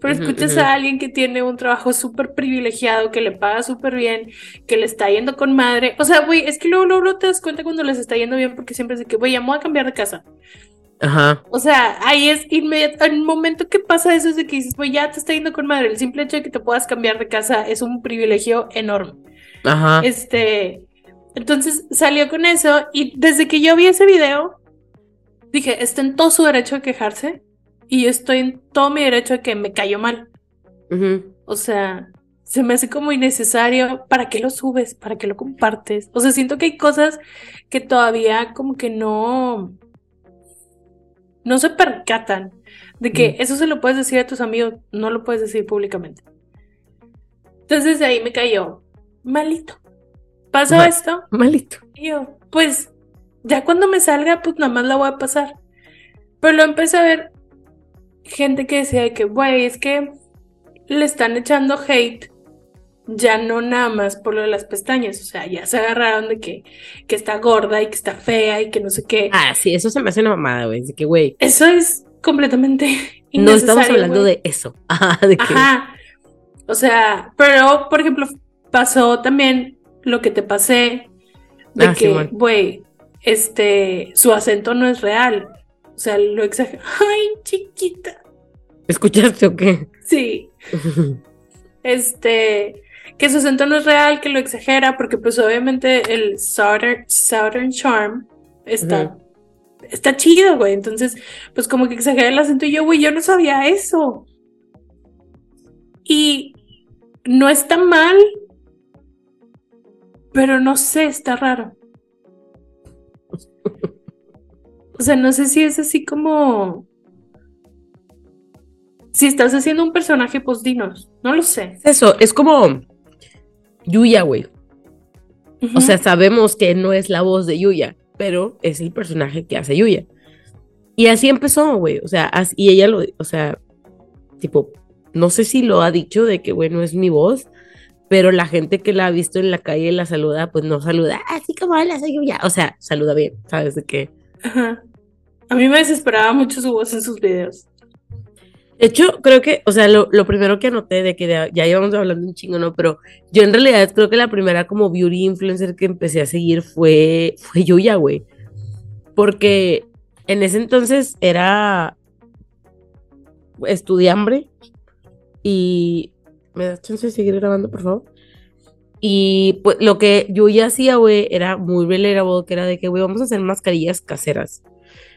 Pero escuchas a alguien que tiene un trabajo súper privilegiado, que le paga súper bien, que le está yendo con madre. O sea, güey, es que luego, luego, te das cuenta cuando les está yendo bien porque siempre es de que, güey, ya me voy a cambiar de casa. Ajá. O sea, ahí es inmediato. El momento que pasa eso es de que dices, pues ya te está yendo con madre. El simple hecho de que te puedas cambiar de casa es un privilegio enorme. Ajá. Este. Entonces salió con eso y desde que yo vi ese video, dije, está en todo su derecho de quejarse y yo estoy en todo mi derecho de que me cayó mal. O sea, se me hace como innecesario. ¿Para qué lo subes? ¿Para qué lo compartes? O sea, siento que hay cosas que todavía como que no no se percatan de que eso se lo puedes decir a tus amigos, no lo puedes decir públicamente. Entonces de ahí me cayó, malito. Pasó esto. Malito. Y yo, pues, ya cuando me salga, pues nada más la voy a pasar. Pero lo empecé a ver gente que decía que, güey, es que le están echando hate ya no nada más por lo de las pestañas, o sea, ya se agarraron de que, que está gorda y que está fea y que no sé qué. Ah, sí, eso se me hace una mamada, güey, de que, güey. Eso es completamente No estamos hablando de eso. Ajá, de que... Ajá. O sea, pero, por ejemplo, pasó también lo que te pasé, de ah, que, güey, este, su acento no es real. O sea, lo exagero. Ay, chiquita. ¿Escuchaste o qué? Sí. este, que su acento no es real, que lo exagera, porque pues obviamente el Southern, Southern Charm está, está chido, güey. Entonces, pues como que exagera el acento y yo, güey, yo no sabía eso. Y no está mal, pero no sé, está raro. O sea, no sé si es así como si estás haciendo un personaje, pues dinos. No lo sé. Eso, es como Yuya, güey. O sea, sabemos que no es la voz de Yuya, pero es el personaje que hace Yuya. Y así empezó, güey. O sea, y ella lo, o sea, tipo, no sé si lo ha dicho de que, bueno, es mi voz, pero la gente que la ha visto en la calle la saluda, pues no saluda, así como la soy Yuya. O sea, saluda bien, ¿sabes de qué? Ajá. A mí me desesperaba mucho su voz en sus videos. De hecho, creo que, o sea, lo, primero que anoté de que ya íbamos hablando un chingo, ¿no? Pero yo en realidad creo que la primera como beauty influencer que empecé a seguir fue, fue Yuya, güey. Porque en ese entonces era estudiambre y... ¿Me das chance de seguir grabando, por favor? Y pues lo que Yuya hacía, güey, era muy relatable, que era de que, güey, vamos a hacer mascarillas caseras.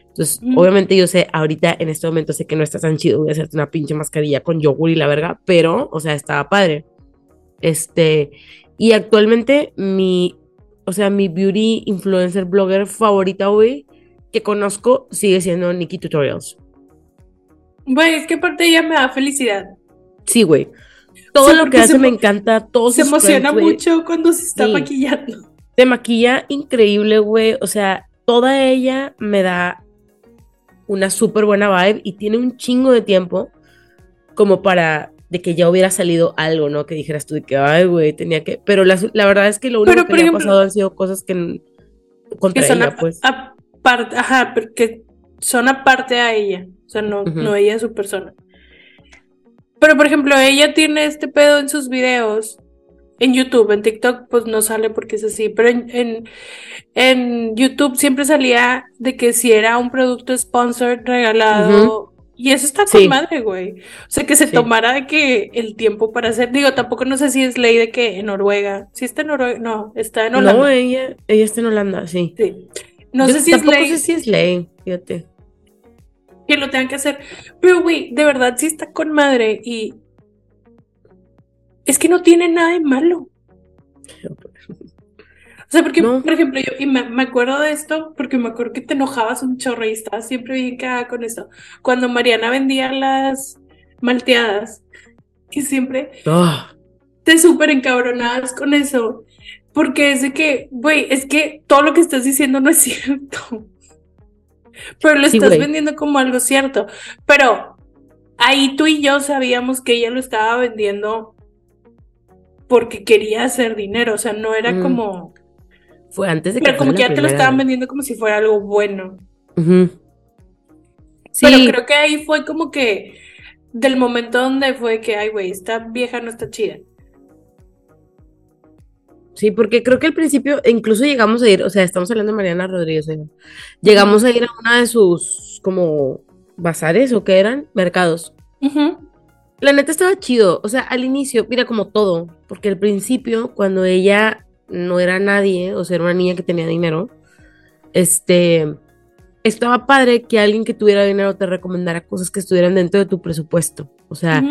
Entonces, obviamente yo sé, ahorita en este momento sé que no está tan chido, voy a hacerte una pinche mascarilla con yogur y la verga, pero, o sea, estaba padre. Este, y actualmente mi, o sea, mi beauty influencer blogger favorita, güey, que conozco, sigue siendo Nikki Tutorials. Güey, es que aparte ella me da felicidad. Sí, güey. Todo lo que hace me encanta, todo Se emociona mucho cuando se está maquillando. Se maquilla increíble, güey. O sea, toda ella me da una súper buena vibe y tiene un chingo de tiempo como para de que ya hubiera salido algo, ¿no? Que dijeras tú de que, ay, güey, tenía que... Pero la, verdad es que lo único que me ha pasado han sido cosas que... Contra son ella, pues. Aparte, ajá, porque son aparte a ella. O sea, no, no ella es su persona. Pero, por ejemplo, ella tiene este pedo en sus videos en YouTube, en TikTok pues no sale porque es así, pero en, en, YouTube siempre salía de que si era un producto sponsored, regalado, y eso está con madre, güey. O sea, que se tomara de que el tiempo para hacer, digo, tampoco no sé si es ley de que en Noruega, si está en Noruega, no, está en Holanda. No, ella, ella está en Holanda, sí. Sí. No sé si es ley. No sé si es ley, fíjate. Que lo tengan que hacer. Pero, güey, de verdad sí está con madre y es que no tiene nada de malo. O sea, porque, por ejemplo, yo y me, acuerdo de esto, porque me acuerdo que te enojabas un chorro y estabas siempre bien cagada con esto. Cuando Mariana vendía las malteadas, que siempre ah. te súper encabronabas con eso. Porque es de que, güey, es que todo lo que estás diciendo no es cierto. Pero lo estás vendiendo como algo cierto. Pero ahí tú y yo sabíamos que ella lo estaba vendiendo porque quería hacer dinero, o sea, no era mm. como... Fue antes de que... Pero como que ya te lo estaban vendiendo como si fuera algo bueno. sí. Pero creo que ahí fue como que del momento donde fue que, ay, güey, esta vieja no está chida. Sí, porque creo que al principio incluso llegamos a ir, o sea, estamos hablando de Mariana Rodríguez, llegamos a ir a una de sus como bazares o qué eran, mercados. La neta estaba chido, o sea, al inicio, mira como todo, porque al principio, cuando ella no era nadie, o sea, era una niña que tenía dinero, este, estaba padre que alguien que tuviera dinero te recomendara cosas que estuvieran dentro de tu presupuesto. O sea,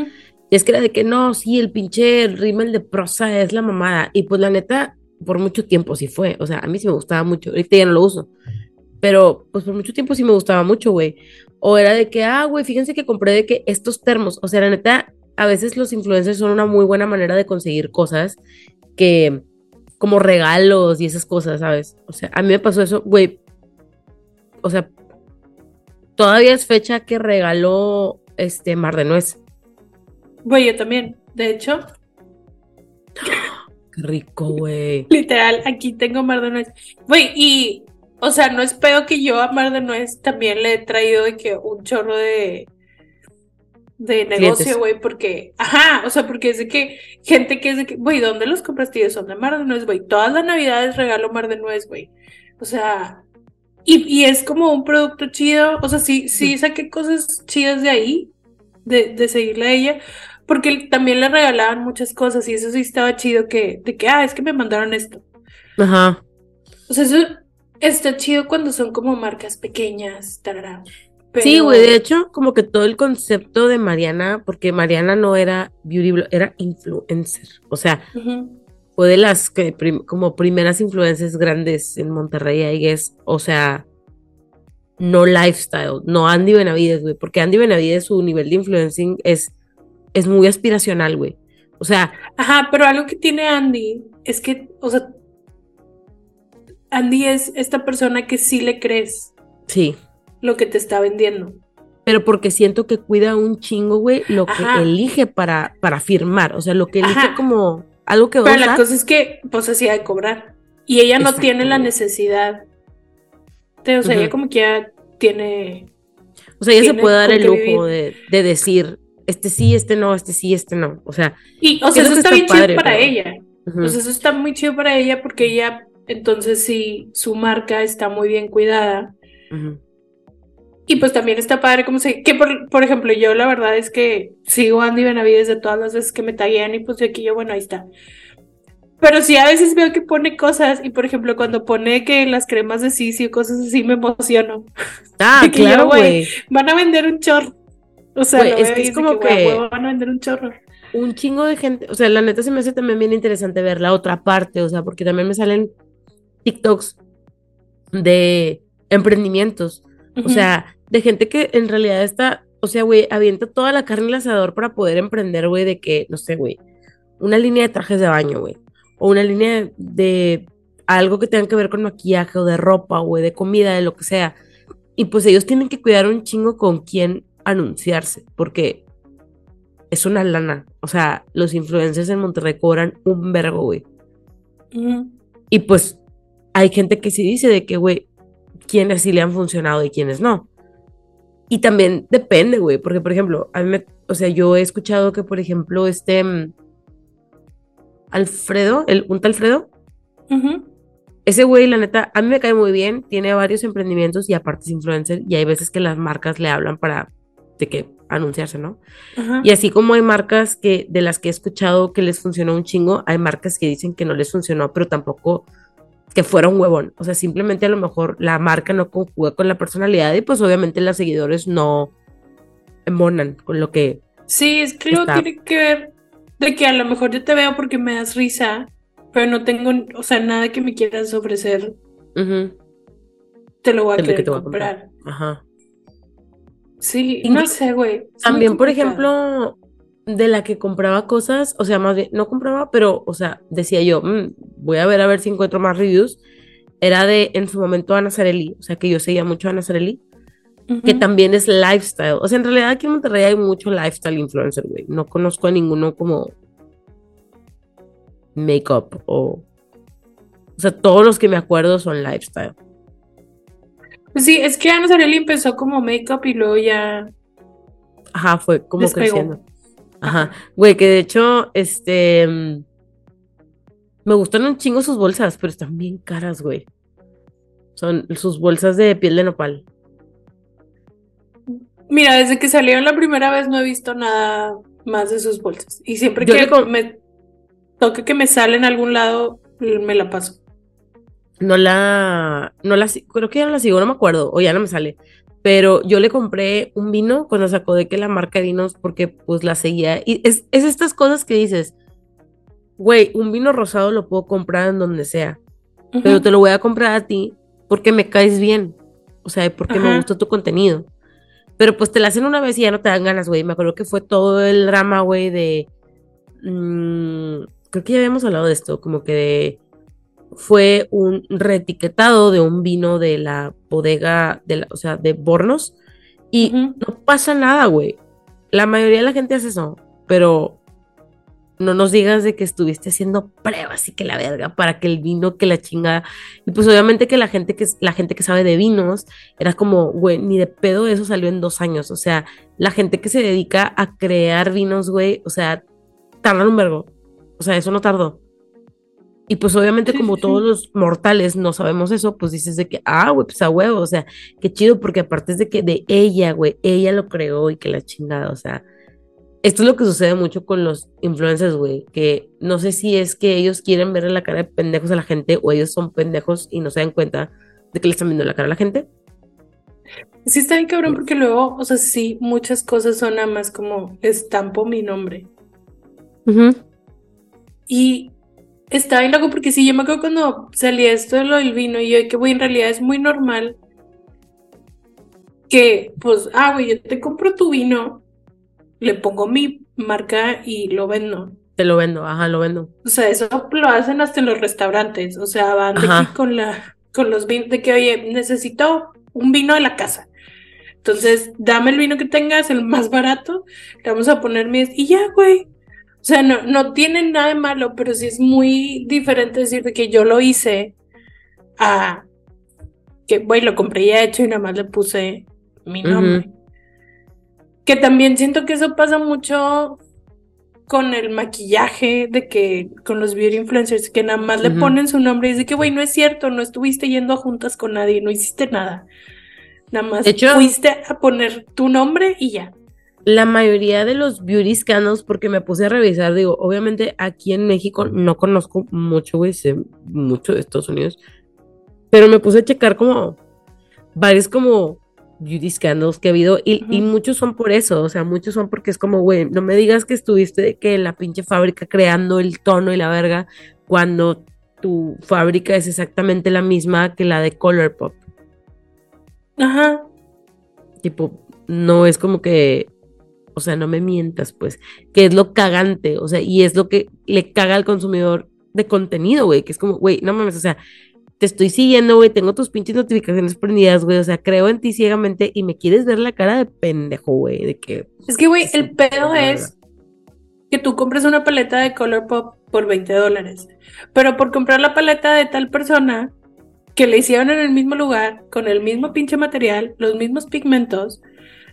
es que era de que no, sí, el pinche rímel de prosa es la mamada. Y pues la neta, por mucho tiempo sí fue. O sea, a mí sí me gustaba mucho. Ahorita ya no lo uso. Pero pues por mucho tiempo sí me gustaba mucho, güey. O era de que, ah, güey, fíjense que compré de que estos termos. O sea, la neta, a veces los influencers son una muy buena manera de conseguir cosas que, como regalos y esas cosas, ¿sabes? O sea, a mí me pasó eso, güey. O sea, todavía es fecha que regaló este Mar de Nuez. Güey, yo también. De hecho. Qué rico, güey. Literal, aquí tengo Mar de Nuez. Güey, y. O sea, no es pedo que yo a Mar de Nuez también le he traído de que un chorro de. De negocio, güey, porque. Ajá, o sea, porque es de que. Gente que es de que. Güey, ¿dónde los compraste? Son de Mar de Nuez, güey. Todas las navidades regalo Mar de Nuez, güey. O sea. Y, y, es como un producto chido. O sea, sí, sí saqué cosas chidas de ahí. De, de seguirle a ella porque también le regalaban muchas cosas y eso sí estaba chido que, de que, ah, es que me mandaron esto. Ajá. O sea, eso está chido cuando son como marcas pequeñas, tarara. Sí, güey, de hecho, como que todo el concepto de Mariana, porque Mariana no era beauty era influencer, o sea, fue de las que como primeras influencers grandes en Monterrey, ahí es, o sea, no lifestyle, no Andy Benavides, güey, porque Andy Benavides su nivel de influencing es es muy aspiracional, güey. O sea. Ajá, pero algo que tiene Andy es que, o sea, Andy es esta persona que sí le crees. Sí. Lo que te está vendiendo. Pero porque siento que cuida un chingo, güey, lo que elige para, para firmar. O sea, lo que elige como algo que va Pero la cosa es que, pues, hacía de cobrar. Y ella no tiene la necesidad. o sea, ella como que ya tiene. O sea, ella se puede dar el lujo de, de decir, este sí, este no, este sí, este no. O sea, y, o sea eso está, bien chido para ella. O sea, eso está muy chido para ella porque ella, entonces sí, su marca está muy bien cuidada. Y pues también está padre como se, que por, por, ejemplo, yo la verdad es que sigo a Andy Benavides de todas las veces que me taguean y pues de aquí yo, bueno, ahí está. Pero sí a veces veo que pone cosas y por ejemplo cuando pone que las cremas de Sisi o cosas así me emociono. Ah, claro, güey. Van a vender un chorro. O sea, es que es como que, van a vender un chorro. Un chingo de gente, o sea, la neta se me hace también bien interesante ver la otra parte, o sea, porque también me salen TikToks de emprendimientos, o sea, de gente que en realidad está, o sea, güey, avienta toda la carne al asador para poder emprender, güey, de que, no sé, güey, una línea de trajes de baño, güey, o una línea de algo que tenga que ver con maquillaje o de ropa, güey, de comida, de lo que sea. Y pues ellos tienen que cuidar un chingo con quién anunciarse, porque es una lana. O sea, los influencers en Monterrey cobran un vergo, güey. Y pues hay gente que sí dice de que, güey, quiénes sí le han funcionado y quiénes no. Y también depende, güey, porque, por ejemplo, a mí me, o sea, yo he escuchado que, por ejemplo, este mm, Alfredo, el un Alfredo, ese güey, la neta, a mí me cae muy bien, tiene varios emprendimientos y aparte es influencer y hay veces que las marcas le hablan para de que anunciarse, ¿no? Y así como hay marcas que de las que he escuchado que les funcionó un chingo, hay marcas que dicen que no les funcionó, pero tampoco que fuera un huevón. O sea, simplemente a lo mejor la marca no conjuga con la personalidad y pues obviamente los seguidores no emonan con lo que... Sí, es que luego tiene que ver de que a lo mejor yo te veo porque me das risa pero no tengo, o sea, nada que me quieras ofrecer. Te lo voy a querer comprar. Ajá. Sí, no sé, güey. También, por ejemplo, de la que compraba cosas, o sea, más bien, no compraba, pero, o sea, decía yo, mm, voy a ver a ver si encuentro más reviews. Era de, en su momento, Ana Sarelli, o sea, que yo seguía mucho a Ana Sarelli, que también es lifestyle. O sea, en realidad aquí en Monterrey hay mucho lifestyle influencer, güey. No conozco a ninguno como makeup o... O sea, todos los que me acuerdo son lifestyle. Pues sí, es que Ana Sarelli empezó como makeup y luego ya... Ajá, fue como creciendo. Ajá. Güey, que de hecho, este... Me gustan un chingo sus bolsas, pero están bien caras, güey. Son sus bolsas de piel de nopal. Mira, desde que salieron la primera vez no he visto nada más de sus bolsas. Y siempre que me toque que me sale en algún lado, me la paso. No la, no la, creo que ya no la sigo, no me acuerdo, o ya no me sale. Pero yo le compré un vino cuando sacó de que la marca de vinos, porque pues la seguía. Y es, es estas cosas que dices, güey, un vino rosado lo puedo comprar en donde sea, pero te lo voy a comprar a ti porque me caes bien. O sea, porque me gusta tu contenido. Pero pues te la hacen una vez y ya no te dan ganas, güey. Me acuerdo que fue todo el drama, güey, de... Mm, creo que ya habíamos hablado de esto, como que de, fue un reetiquetado de un vino de la bodega, de la, o sea, de Bornos. Y no pasa nada, güey. La mayoría de la gente hace eso, pero no nos digas de que estuviste haciendo pruebas y que la verga para que el vino, que la chingada. Y pues obviamente que la gente que, la gente que sabe de vinos era como, güey, ni de pedo eso salió en dos años. O sea, la gente que se dedica a crear vinos, güey, o sea, tardan un vergo. O sea, eso no tardó. Y pues obviamente como todos los mortales no sabemos eso, pues dices de que, ah, güey, pues a huevo, o sea, qué chido, porque aparte es de que de ella, güey, ella lo creó y que la chingada, o sea, esto es lo que sucede mucho con los influencers, güey, que no sé si es que ellos quieren verle la cara de pendejos a la gente o ellos son pendejos y no se dan cuenta de que le están viendo la cara a la gente. Sí, está bien cabrón porque luego, o sea, sí, muchas cosas son nada más como estampo mi nombre. Y está bien loco porque sí, yo me acuerdo cuando salía esto de lo del vino y yo que, güey, en realidad es muy normal que, pues, ah, güey, yo te compro tu vino le pongo mi marca y lo vendo. Te lo vendo, ajá, lo vendo. O sea, eso lo hacen hasta en los restaurantes. O sea, van de aquí con la, con los vinos, de que, oye, necesito un vino de la casa. Entonces, dame el vino que tengas, el más barato, le vamos a poner mis, y ya, güey. O sea, no, no tiene nada de malo, pero sí es muy diferente decir de que yo lo hice a que, güey, lo compré ya hecho y nada más le puse mi nombre. Que también siento que eso pasa mucho con el maquillaje, de que con los beauty influencers, que nada más le ponen su nombre y dice que, güey, no es cierto, no estuviste yendo a juntas con nadie, no hiciste nada. Nada más fuiste a poner tu nombre y ya. La mayoría de los beauty scandals, porque me puse a revisar, digo, obviamente aquí en México no conozco mucho, güey, sé mucho de Estados Unidos, pero me puse a checar como varios como beauty scandals que ha habido y, muchos son por eso, o sea, muchos son porque es como, güey, no me digas que estuviste que en la pinche fábrica creando el tono y la verga cuando tu fábrica es exactamente la misma que la de Colourpop. Ajá. Tipo, no es como que, o sea, no me mientas, pues, que es lo cagante, o sea, y es lo que le caga al consumidor de contenido, güey, que es como, güey, no mames, o sea, te estoy siguiendo, güey, tengo tus pinches notificaciones prendidas, güey, o sea, creo en ti ciegamente y me quieres ver la cara de pendejo, güey, de que... Es que, güey, el pedo es que tú compres una paleta de Colourpop por 20 dólares, pero por comprar la paleta de tal persona que le hicieron en el mismo lugar, con el mismo pinche material, los mismos pigmentos,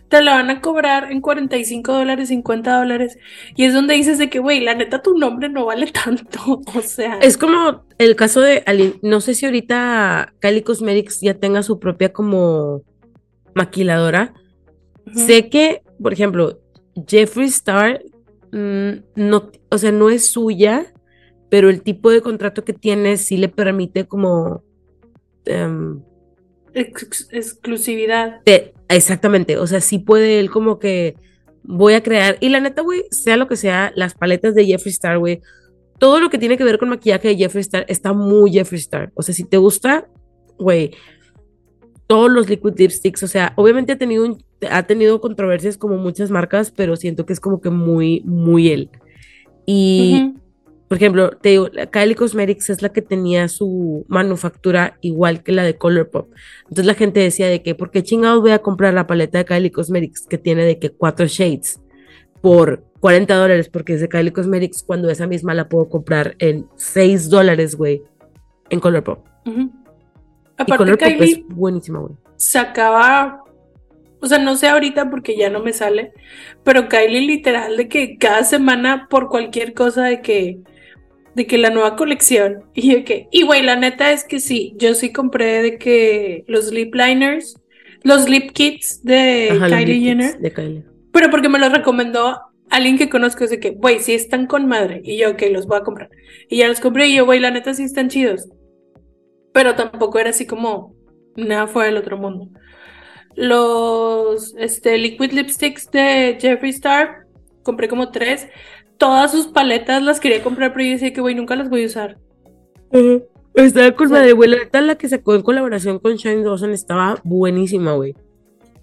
te la van a cobrar en 45 dólares, 50 dólares. Y es donde dices de que, güey, la neta tu nombre no vale tanto. O sea. Es como el caso de, no sé si ahorita Kylie Cosmetics ya tenga su propia como maquiladora. Sé que, por ejemplo, Jeffree Star, mm, no, o sea, no es suya, pero el tipo de contrato que tiene sí le permite como... Em, exclusividad. Exactamente, o sea, sí puede él como que voy a crear, y la neta, güey, sea lo que sea, las paletas de Jeffree Star, güey, todo lo que tiene que ver con maquillaje de Jeffree Star está muy Jeffree Star, o sea, si te gusta, güey, todos los liquid lipsticks, o sea, obviamente ha tenido, ha tenido controversias como muchas marcas, pero siento que es como que muy, muy él. Y por ejemplo, te digo, Kylie Cosmetics es la que tenía su manufactura igual que la de Colourpop. Entonces la gente decía de que, ¿por qué chingados voy a comprar la paleta de Kylie Cosmetics que tiene de que cuatro shades por 40 dólares? Porque es de Kylie Cosmetics cuando esa misma la puedo comprar en 6 dólares, güey, en Colourpop. Aparte, Colourpop es buenísima, güey. Sacaba o sea, no sé ahorita porque ya no me sale, pero Kylie literal de que cada semana por cualquier cosa de que de que la nueva colección. Y de que, y güey, la neta es que sí, yo sí compré de que los lip liners, Los lip kits de Kylie Jenner. De Kylie. Pero porque me los recomendó alguien que conozco, así que, güey, sí están con madre. Y yo, ok, los voy a comprar. Y ya los compré y yo, güey, la neta sí están chidos. Pero tampoco era así como nada fuera del otro mundo. Los este, liquid lipsticks de Jeffree Star, compré como tres. Todas sus paletas las quería comprar, pero yo decía que, güey, nunca las voy a usar. Estaba con la de güey, la la que sacó en colaboración con Shane Dawson estaba buenísima, güey.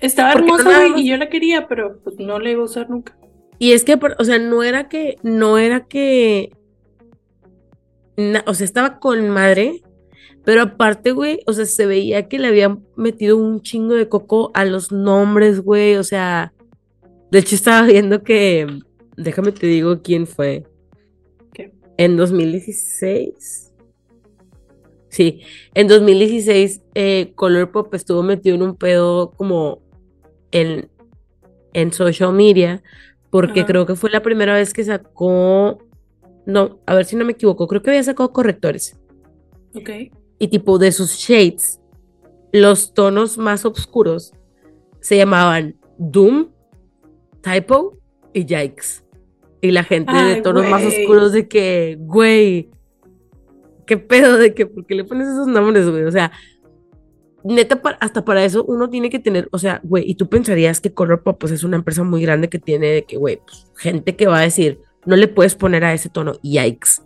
Estaba hermosa, güey, y yo la quería, pero pues no la iba a usar nunca. Y es que, o sea, no era que, no era que, o sea, estaba con madre, pero aparte, güey, o sea, se veía que le habían metido un chingo de coco a los nombres, güey, o sea, de hecho estaba viendo que, déjame te digo quién fue. ¿Qué? En 2016. Sí, en 2016 eh, Colourpop estuvo metido en un pedo como en, en social media, porque creo que fue la primera vez que sacó, no, a ver si no me equivoco, creo que había sacado correctores. Ok y tipo de sus shades, los tonos más oscuros se llamaban Doom, Typo y Yikes. Y la gente de tonos más oscuros de que, güey, qué pedo de que, ¿por qué le pones esos nombres, güey? O sea, neta, hasta para eso uno tiene que tener, o sea, güey, y tú pensarías que Colourpop pues es una empresa muy grande que tiene de que, güey, pues, gente que va a decir, no le puedes poner a ese tono, yikes.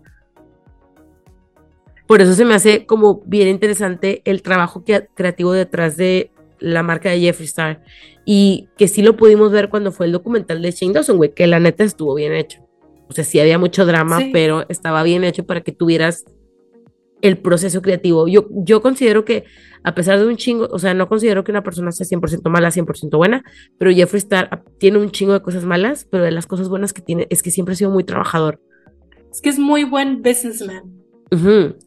Por eso se me hace como bien interesante el trabajo creativo detrás de la marca de Jeffree Star. Y que sí lo pudimos ver cuando fue el documental de Shane Dawson, güey, que la neta estuvo bien hecho. O sea, sí había mucho drama, pero estaba bien hecho para que tuvieras el proceso creativo. Yo, yo considero que, a pesar de un chingo, o sea, no considero que una persona sea 100% mala, 100% buena, pero Jeffree Star tiene un chingo de cosas malas, pero de las cosas buenas que tiene es que siempre ha sido muy trabajador. Es que es muy buen businessman.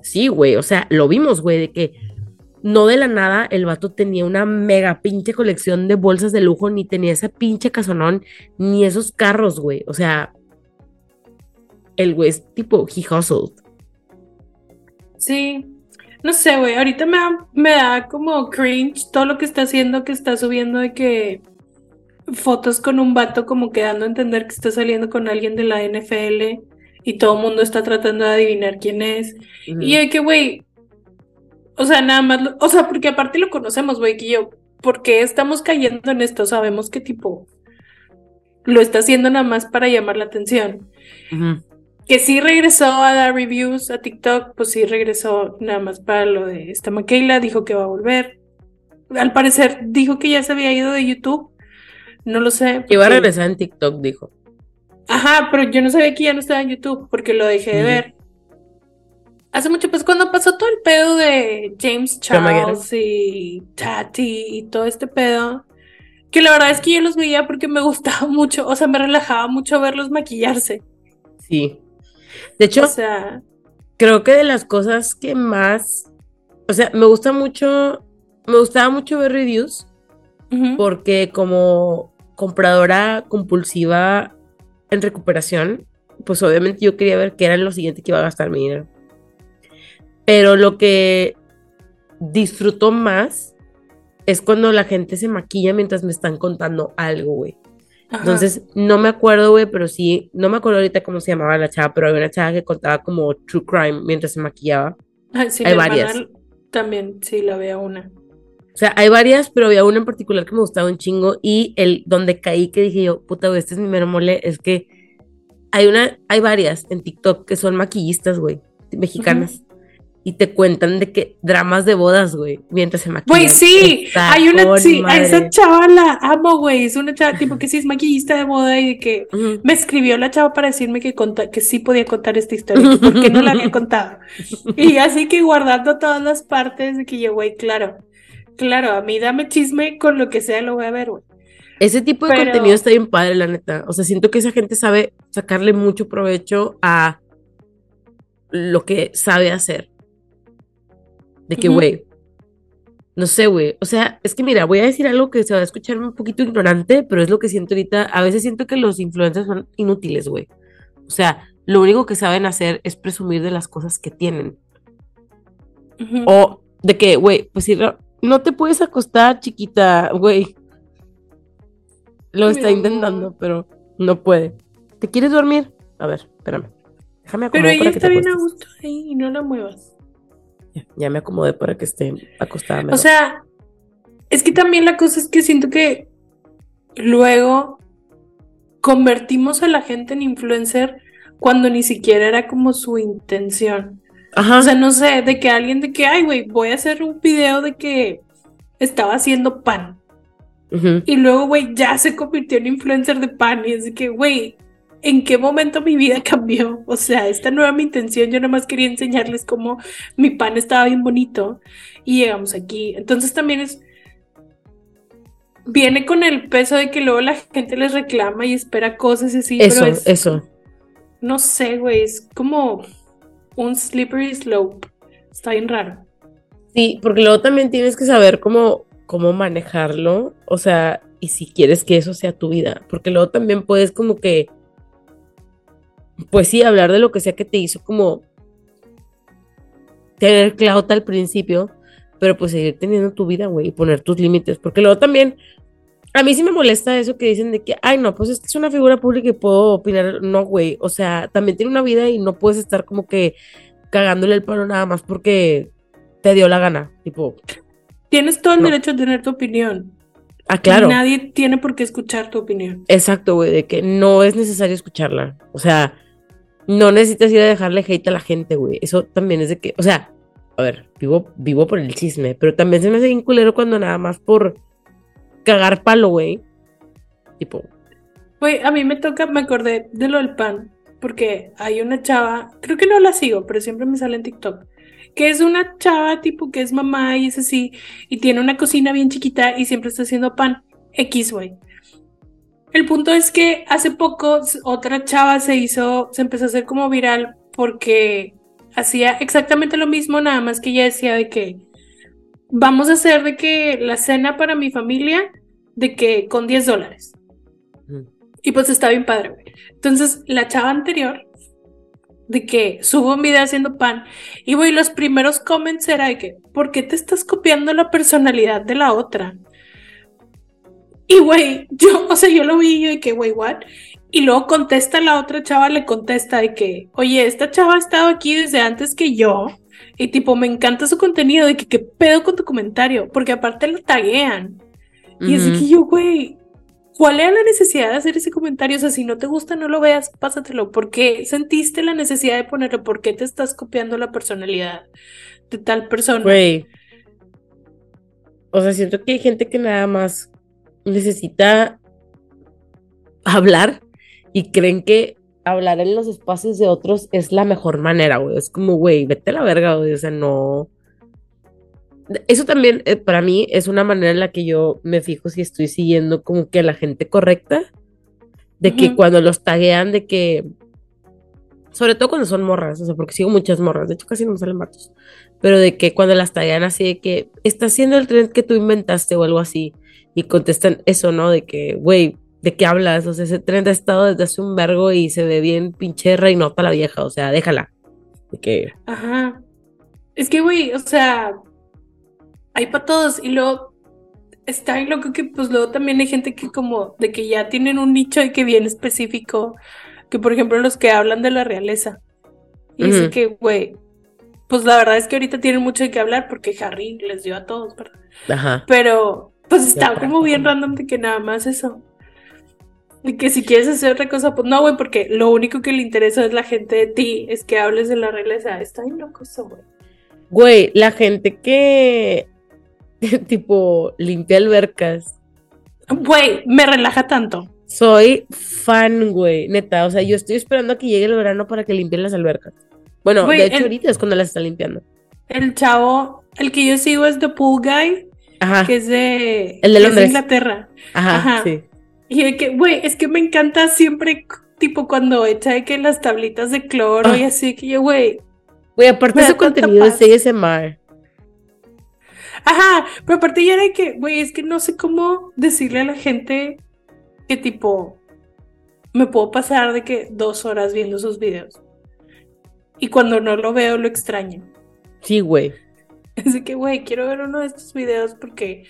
Sí, güey, o sea, lo vimos, güey, de que no de la nada el vato tenía una mega pinche colección de bolsas de lujo, ni tenía esa pinche casonón, ni esos carros, güey. O sea, el güey es tipo, he hustled. Sí, no sé, güey, ahorita me da, me da como cringe todo lo que está haciendo, que está subiendo de que fotos con un vato como que dando a entender que está saliendo con alguien de la NFL y todo el mundo está tratando de adivinar quién es. Y hay que, güey, o sea, nada más, o sea, porque aparte lo conocemos, güey, que yo, ¿por qué estamos cayendo en esto? Sabemos qué tipo lo está haciendo nada más para llamar la atención. Que sí regresó a dar reviews a TikTok, pues sí regresó nada más para lo de esta Michaela, dijo que va a volver. Al parecer dijo que ya se había ido de YouTube. No lo sé. Iba a regresar en TikTok, dijo. Ajá, pero yo no sabía que ya no estaba en YouTube porque lo dejé de ver. Hace mucho, pues cuando pasó todo el pedo de James Charles y Tati y todo este pedo, que la verdad es que yo los veía porque me gustaba mucho, o sea, me relajaba mucho verlos maquillarse. Sí. De hecho, o sea, creo que de las cosas que más, o sea, me gusta mucho, me gustaba mucho ver reviews porque como compradora compulsiva en recuperación, pues obviamente yo quería ver qué era lo siguiente que iba a gastar mi dinero. Pero lo que disfruto más es cuando la gente se maquilla mientras me están contando algo, güey. Entonces, no me acuerdo, güey, pero sí, no me acuerdo ahorita cómo se llamaba la chava, pero había una chava que contaba como true crime mientras se maquillaba. sí, hay varias. También, sí, la veo una. O sea, hay varias, pero había una en particular que me gustaba un chingo y el donde caí que dije yo, puta, güey, este es mi mero mole, es que hay una, hay varias en TikTok que son maquillistas, güey, mexicanas. Y te cuentan de que dramas de bodas, güey, mientras se maquillan. Güey, sí, hay una, sí, a esa chava la amo, güey, es una chava tipo que sí es maquillista de boda y de que me escribió la chava para decirme que, que sí podía contar esta historia, porque no la había contado. Y así que guardando todas las partes de que yo, güey, claro, Claro, a mí dame chisme con lo que sea, lo voy a ver, güey. Ese tipo de contenido está bien padre, la neta. O sea, siento que esa gente sabe sacarle mucho provecho a lo que sabe hacer. De que, güey, no sé, güey. O sea, es que mira, voy a decir algo que se va a escuchar un poquito ignorante, pero es lo que siento ahorita. A veces siento que los influencers son inútiles, güey. O sea, lo único que saben hacer es presumir de las cosas que tienen. O de que, güey, pues sí, no te puedes acostar, chiquita, güey. Lo está intentando, pero no puede. ¿Te quieres dormir? A ver, espérame. Déjame. Pero ella está bien a gusto ahí y no la muevas. Ya, me acomodé para que esté acostada. O sea, es que también la cosa es que siento que luego convertimos a la gente en influencer cuando ni siquiera era como su intención. Ajá. O sea, no sé, de que alguien de que, ay, güey, voy a hacer un video de que estaba haciendo pan. Y luego, güey, ya se convirtió en influencer de pan. Y es de que, güey, ¿en qué momento mi vida cambió? O sea, esta no era mi intención. Yo nada más quería enseñarles cómo mi pan estaba bien bonito. Y llegamos aquí. Entonces también es. Viene con el peso de que luego la gente les reclama y espera cosas así. Eso, eso. No sé, güey, es como un slippery slope. Está bien raro. Sí, porque luego también tienes que saber cómo, cómo manejarlo. O sea, y si quieres que eso sea tu vida. Porque luego también puedes como que. Pues sí, hablar de lo que sea que te hizo como tener clout al principio, pero pues seguir teniendo tu vida, güey, y poner tus límites, porque luego también a mí sí me molesta eso que dicen de que, ay, no, pues es que es una figura pública y puedo opinar. No, güey. O sea, también tiene una vida y no puedes estar como que cagándole el palo nada más porque te dio la gana. Tipo. Tienes todo el derecho a tener tu opinión. Ah, claro. nadie tiene por qué escuchar tu opinión. Exacto, güey, de que no es necesario escucharla. O sea, no necesitas ir a dejarle hate a la gente, güey. Eso también es de que, o sea, a ver, vivo, vivo por el chisme, pero también se me hace bien culero cuando nada más por cagar palo, güey. Tipo. Güey, a mí me toca, me acordé de lo del pan, porque hay una chava, creo que no la sigo, pero siempre me sale en TikTok, que es una chava tipo que es mamá y es así, y tiene una cocina bien chiquita y siempre está haciendo pan. X, güey. El punto es que hace poco otra chava se hizo, se empezó a hacer como viral porque hacía exactamente lo mismo, nada más que ella decía de que vamos a hacer de que la cena para mi familia, de que con 10 dólares. Y pues está bien padre, Entonces, la chava anterior, de que subo un video haciendo pan, y voy, los primeros comments era de que, ¿por qué te estás copiando la personalidad de la otra? Y güey, yo, o sea, yo lo vi y yo de que, güey, what? Y luego contesta la otra chava, le contesta de que, oye, esta chava ha estado aquí desde antes que yo y tipo, me encanta su contenido, de que qué pedo con tu comentario, porque aparte lo taguean. Y así que yo, güey, ¿cuál era la necesidad de hacer ese comentario? O sea, si no te gusta, no lo veas, pásatelo. ¿Por qué sentiste la necesidad de ponerlo? ¿Por qué te estás copiando la personalidad de tal persona? Güey. O sea, siento que hay gente que nada más necesita hablar y creen que hablar en los espacios de otros es la mejor manera, güey. Es como, güey, vete a la verga, güey. O sea, no. Eso también eh, para mí es una manera en la que yo me fijo si estoy siguiendo como que a la gente correcta. De que cuando los taguean, de que. Sobre todo cuando son morras, o sea, porque sigo muchas morras, de hecho casi no me salen matos. Pero de que cuando las taguean así de que está haciendo el trend que tú inventaste o algo así. Y contestan eso, ¿no? De que, güey, ¿de qué hablas? O sea, ese tren ha estado desde hace un vergo y se ve bien pinche reinota la vieja, o sea, déjala. De que... Ajá. Es que, güey, o sea, hay para todos y luego está ahí loco que pues luego también hay gente que como de que ya tienen un nicho y que bien específico, que por ejemplo los que hablan de la realeza. Y dice que, güey, pues la verdad es que ahorita tienen mucho de qué hablar porque Harry les dio a todos, ¿verdad? Ajá. Pero pues está como bien random de que nada más eso. Y que si quieres hacer otra cosa, pues no, güey, porque lo único que le interesa es la gente de ti, es que hables de la realeza. Está bien loco eso, güey. Güey, la gente que, tipo, limpia albercas. Güey, me relaja tanto. Soy fan, güey, neta. O sea, yo estoy esperando a que llegue el verano para que limpien las albercas. Bueno, de hecho, ahorita es cuando las está limpiando. El chavo, el que yo sigo es The Pool Guy. Ajá. Que es de, el de, Es de Inglaterra. Ajá, Ajá. sí. Y de que, güey, es que me encanta siempre, tipo, cuando echa de que las tablitas de cloro y ah. así, que yo, güey. Güey, aparte su contenido es ASMR. Ajá, pero aparte ya era que, güey, es que no sé cómo decirle a la gente que, tipo, me puedo pasar de que dos horas viendo sus videos. Y cuando no lo veo, lo extraño. Sí, güey. Es de que, güey, quiero ver uno de estos videos porque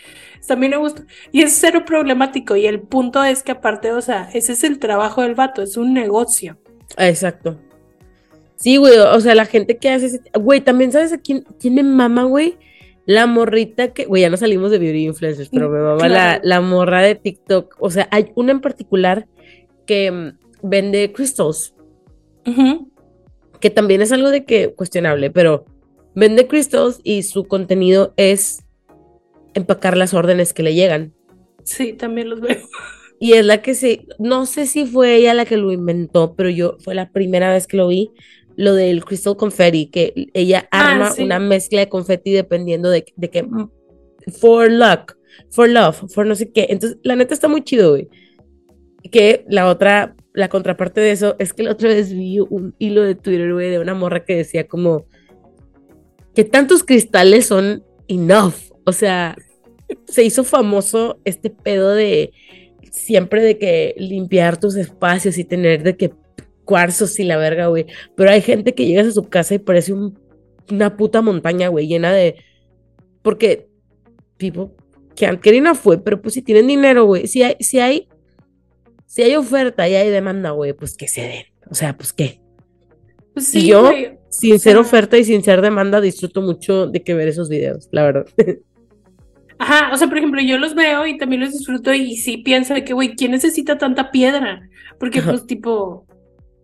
también me gusta. Y es cero problemático. Y el punto es que aparte, o sea, ese es el trabajo del vato, es un negocio. Exacto. Sí, güey, o sea, la gente que hace ese... Güey, también sabes a quién, tiene mama, güey. La morrita que, güey, ya no salimos de beauty influencers, pero me mama la, la, morra de TikTok. O sea, hay una en particular que mm, vende crystals. Que también es algo de que cuestionable, pero vende crystals y su contenido es empacar las órdenes que le llegan. Sí, también los veo. Y es la que se, no sé si fue ella la que lo inventó, pero yo fue la primera vez que lo vi, lo del crystal confetti, que ella ah, arma una mezcla de confetti dependiendo de, de que, mm, for luck, for love, for no sé qué. Entonces, la neta está muy chido, güey. Que la otra, la contraparte de eso es que la otra vez vi un hilo de Twitter, güey, de una morra que decía como que tantos cristales son enough. O sea, se hizo famoso este pedo de siempre de que limpiar tus espacios y tener de que cuarzos y la verga, güey. Pero hay gente que llegas a su casa y parece una puta montaña, güey, llena de. Porque, tipo, que no fue, pero pues si tienen dinero, güey, si hay, si hay, si hay oferta y hay demanda, güey, pues que se den. O sea, pues qué. Pues sí, yo, sin ser oferta y sin ser demanda, disfruto mucho de que ver esos videos, la verdad. Ajá, o sea, por ejemplo, yo los veo y también los disfruto y sí pienso de que, güey, ¿quién necesita tanta piedra? Porque, pues, tipo,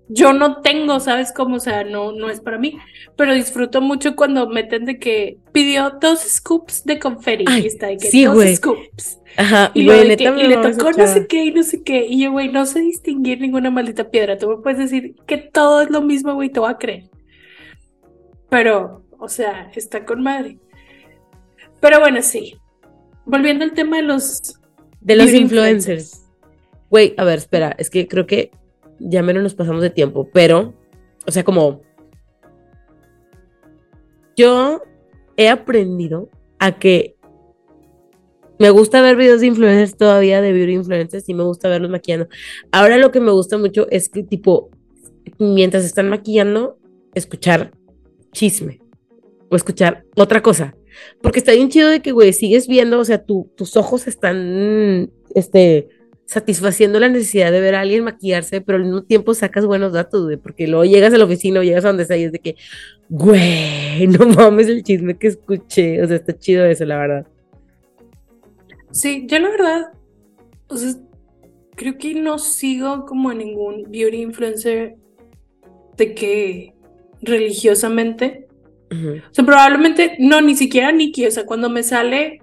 yo no tengo, ¿sabes cómo? O sea, no, no es para mí, pero disfruto mucho cuando meten de que pidió dos scoops de confeti y está de que sí, dos scoops. Ajá, y, le tocó no sé qué y no sé qué. Y yo, güey, no sé distinguir ninguna maldita piedra. Tú me puedes decir que todo es lo mismo, güey, te voy a creer. Pero, o sea, está con madre. Pero bueno, sí. Volviendo al tema de los... De los influencers. Güey, a ver, espera, es que creo que ya menos nos pasamos de tiempo, pero, o sea, como... Yo he aprendido a que me gusta ver videos de influencers todavía, de beauty influencers, y me gusta verlos maquillando. Ahora lo que me gusta mucho es que, tipo, mientras están maquillando, escuchar chisme o escuchar otra cosa. Porque está bien chido de que, güey, sigues viendo, o sea, tus ojos están, este, satisfaciendo la necesidad de ver a alguien maquillarse, pero al mismo tiempo sacas buenos datos, güey, porque luego llegas a la oficina o llegas a donde sea y es de que, güey, no mames el chisme que escuché, o sea, está chido eso, la verdad. Sí, yo la verdad, o sea, creo que no sigo como ningún beauty influencer de que religiosamente. O sea, probablemente, no, ni siquiera Nikki, o sea, cuando me sale,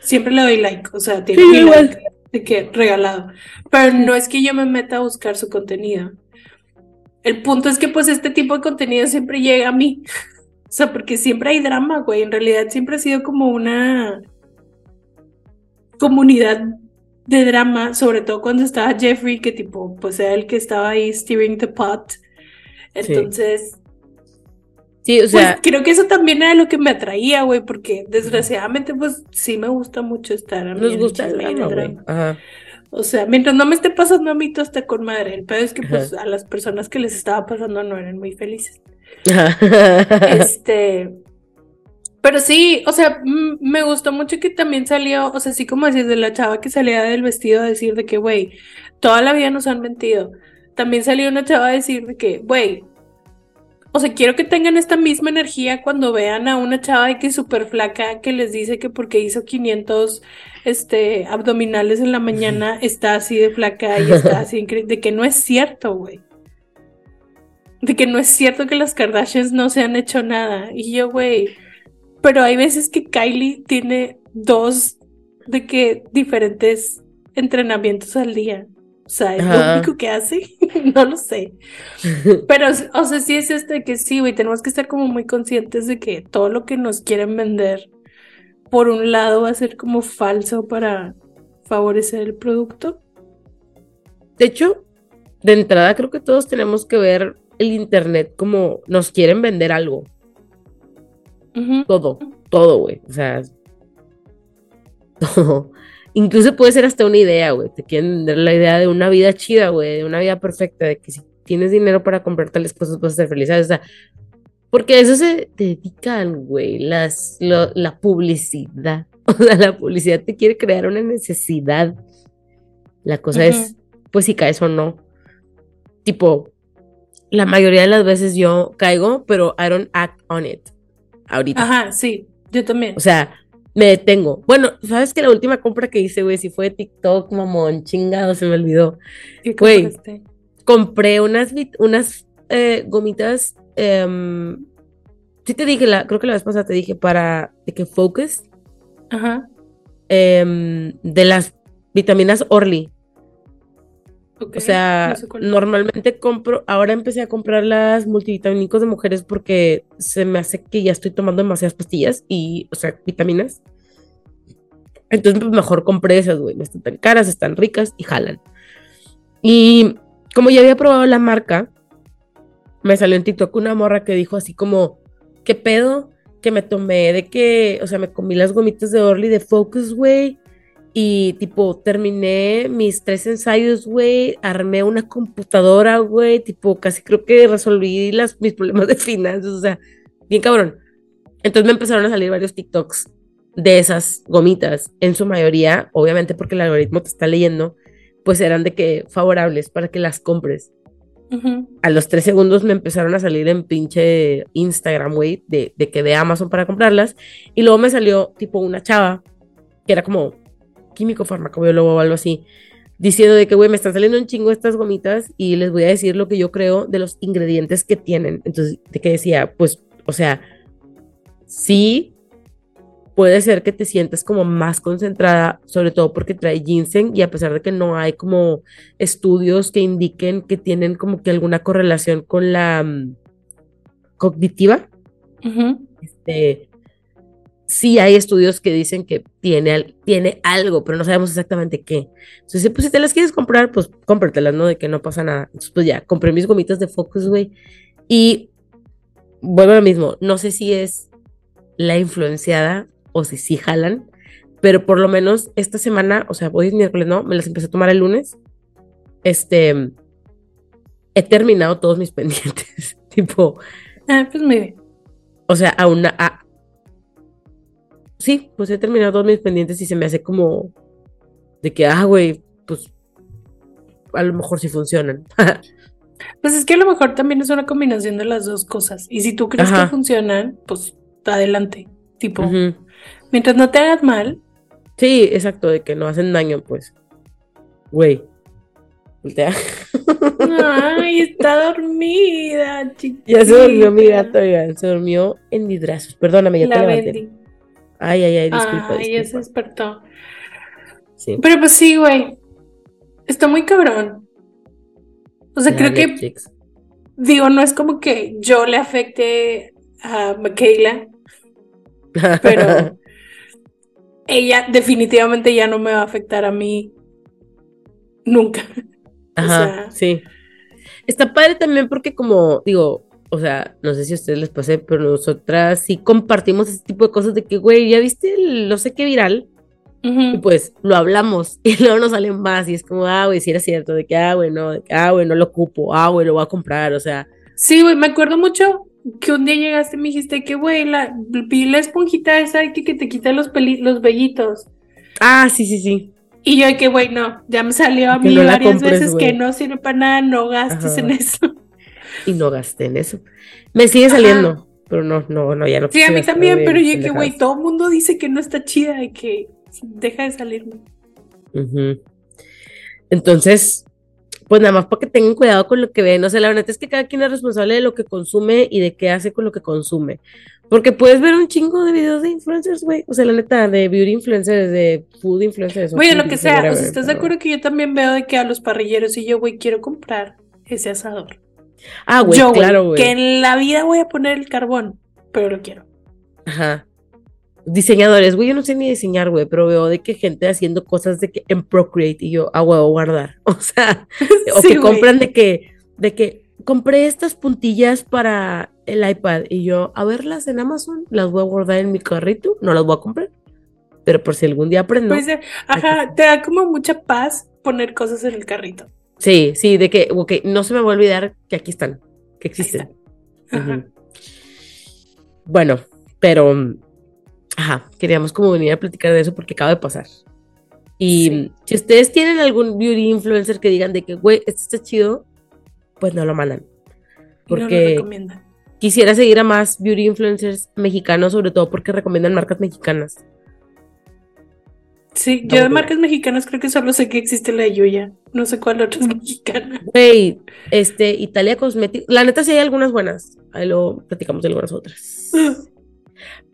siempre le doy like, o sea, tiene like de que regalado. Pero no es que yo me meta a buscar su contenido. El punto es que pues este tipo de contenido siempre llega a mí. O sea, porque siempre hay drama, güey. En realidad siempre ha sido como una comunidad de drama, sobre todo cuando estaba Jeffrey, que tipo, pues era el que estaba ahí steering the pot. Entonces, sí. o sea, pues, creo que eso también era lo que me atraía, güey, porque desgraciadamente, pues sí me gusta mucho estar a mí. Nos gusta el drama, O sea, mientras no me esté pasando a mí, todo está con madre. El pedo es que, pues, a las personas que les estaba pasando no eran muy felices. este, pero sí, o sea, me gustó mucho que también salió, o sea, así como decís de la chava que salía del vestido a decir de que, güey, toda la vida nos han mentido. También salió una chava a decir de que, güey, o sea, quiero que tengan esta misma energía cuando vean a una chava de que es súper flaca que les dice que porque hizo 500 este, abdominales en la mañana está así de flaca y está así increíble. De que no es cierto, güey. De que no es cierto que las Kardashians no se han hecho nada. Y yo, güey pero hay veces que Kylie tiene dos de que diferentes entrenamientos al día. O sea, es lo único que hace. no lo sé. Pero, o sea, sí es este que sí, güey, tenemos que estar como muy conscientes de que todo lo que nos quieren vender, por un lado, va a ser como falso para favorecer el producto. De hecho, de entrada creo que todos tenemos que ver el Internet como nos quieren vender algo. Todo, todo, güey. O sea, todo. Incluso puede ser hasta una idea, güey. Te quieren dar la idea de una vida chida, güey, de una vida perfecta, de que si tienes dinero para comprar tales cosas vas a ser feliz. O sea, Porque a eso se dedican, güey, las, la publicidad. O sea, la publicidad te quiere crear una necesidad. La cosa es, pues si caes o no. Tipo, la mayoría de las veces yo caigo, pero I don't act on it. Ahorita. Ajá, sí, yo también. O sea, me detengo. Bueno, sabes que la última compra que hice, güey, si fue de TikTok, mamón, chingado, se me olvidó. Güey, compré unas, unas eh, gomitas. Em, sí te dije, la, creo que la vez pasada te dije para de que Focus. Ajá. Em, de las vitaminas Orly. O sea, normalmente compro, ahora empecé a comprar las multivitamínicos de mujeres porque se me hace que ya estoy tomando demasiadas pastillas y, o sea, vitaminas. Entonces, pues mejor compré esas, güey. No están tan caras, están ricas y jalan. Y como ya había probado la marca, me salió en TikTok una morra que dijo así como, ¿qué pedo? Que me tomé de que, o sea, me comí las gomitas de Orly de Focus, güey. Y tipo, terminé mis tres ensayos, güey. Armé una computadora, güey. Tipo, casi creo que resolví las, mis problemas de finanzas. O sea, bien cabrón. Entonces me empezaron a salir varios TikToks de esas gomitas. En su mayoría, obviamente porque el algoritmo te está leyendo, pues eran de que favorables para que las compres. A los tres segundos me empezaron a salir en pinche Instagram, güey, de, de, que de Amazon para comprarlas. Y luego me salió tipo una chava, que era como químico farmacobiólogo o algo así, diciendo de que, güey, me están saliendo un chingo estas gomitas y les voy a decir lo que yo creo de los ingredientes que tienen. Entonces, de que decía, pues, o sea, sí puede ser que te sientas como más concentrada, sobre todo porque trae ginseng y a pesar de que no hay como estudios que indiquen que tienen como que alguna correlación con la mm, cognitiva, este, sí hay estudios que dicen que tiene, tiene algo, pero no sabemos exactamente qué. Entonces, pues si te las quieres comprar, pues cómpratelas, ¿no? De que no pasa nada. Entonces, pues ya, compré mis gomitas de Focus, güey. Y vuelvo a lo mismo, no sé si es la influenciada o si sí jalan, pero por lo menos esta semana, o sea, hoy es miércoles, ¿no? Me las empecé a tomar el lunes. Este, he terminado todos mis pendientes, tipo. Ah, pues muy bien. O sea, a una, a, sí, pues he terminado todos mis pendientes y se me hace como de que, ah, güey, pues a lo mejor sí funcionan. pues es que a lo mejor también es una combinación de las dos cosas. Y si tú crees que funcionan, pues adelante. Tipo, Mientras no te hagas mal. Sí, exacto, de que no hacen daño, pues. Güey. Ay, está dormida, chiquita. Ya se durmió mi gato, oigan. Se durmió en mis brazos. Perdóname, ya te levanté. Ay, ay, ay, disculpa. Ay, ya se despertó. Sí. Pero pues sí, güey. Está muy cabrón. O sea, creo que. Digo, no es como que yo le afecte a Michaela. Pero ella definitivamente ya no me va a afectar a mí nunca. Ajá, sí. Está padre también porque como digo, o sea, no sé si a ustedes les pasé, pero nosotras sí compartimos ese tipo de cosas de que, güey, ¿ya viste el no sé qué viral? Y pues lo hablamos y luego nos salen más y es como, ah, güey, si era cierto, de que, ah, güey, no, de que, ah, güey, no lo ocupo, ah, güey, lo voy a comprar, o sea. Sí, güey, me acuerdo mucho que un día llegaste y me dijiste que, güey, la, vi la esponjita esa que, que te quita los, los vellitos. Ah, sí, sí, sí. Y yo que, güey, no, ya me salió a mí varias veces que no sirve para nada, no gastes en eso. Y no gasté en eso. Me sigue saliendo, pero no, no, no, ya no. Sí, a mí también, pero yo que, güey, todo el mundo dice que no está chida y que deja de salirme. Entonces, pues nada más para que tengan cuidado con lo que ven. O sea, la verdad es que cada quien es responsable de lo que consume y de qué hace con lo que consume. Porque puedes ver un chingo de videos de influencers, güey. O sea, la neta, de beauty influencers, de food influencers. Güey, lo que sea. o sea, ¿estás de acuerdo que yo también veo de que a los parrilleros y yo, güey, quiero comprar ese asador? Ah, güey, claro, güey. Que en la vida voy a poner el carbón, pero lo quiero. Ajá diseñadores, güey, yo no sé ni diseñar, güey, pero veo de que gente haciendo cosas de que en Procreate y yo, ah, huevo, guardar. O sea, o que compran de que, de que compré estas puntillas para el iPad y yo, a verlas en Amazon, las voy a guardar en mi carrito, no las voy a comprar. Pero por si algún día aprendo. Pues, ajá, te da como mucha paz poner cosas en el carrito. Sí, sí, de que, ok, no se me va a olvidar que aquí están, que existen. Bueno, pero, ajá, queríamos como venir a platicar de eso porque acaba de pasar. Y si ustedes tienen algún beauty influencer que digan de que, güey, esto está chido, pues no lo mandan. Porque quisiera seguir a más beauty influencers mexicanos, sobre todo porque recomiendan marcas mexicanas. Sí, yo de marcas mexicanas creo que solo sé que existe la Yuya. No sé cuál otra es mexicana. Güey, este, Italia Cosmetics. La neta sí hay algunas buenas. Ahí lo platicamos de algunas otras.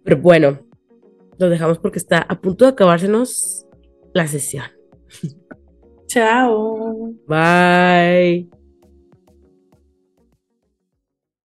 Pero bueno, lo dejamos porque está a punto de acabársenos la sesión. Chao. Bye.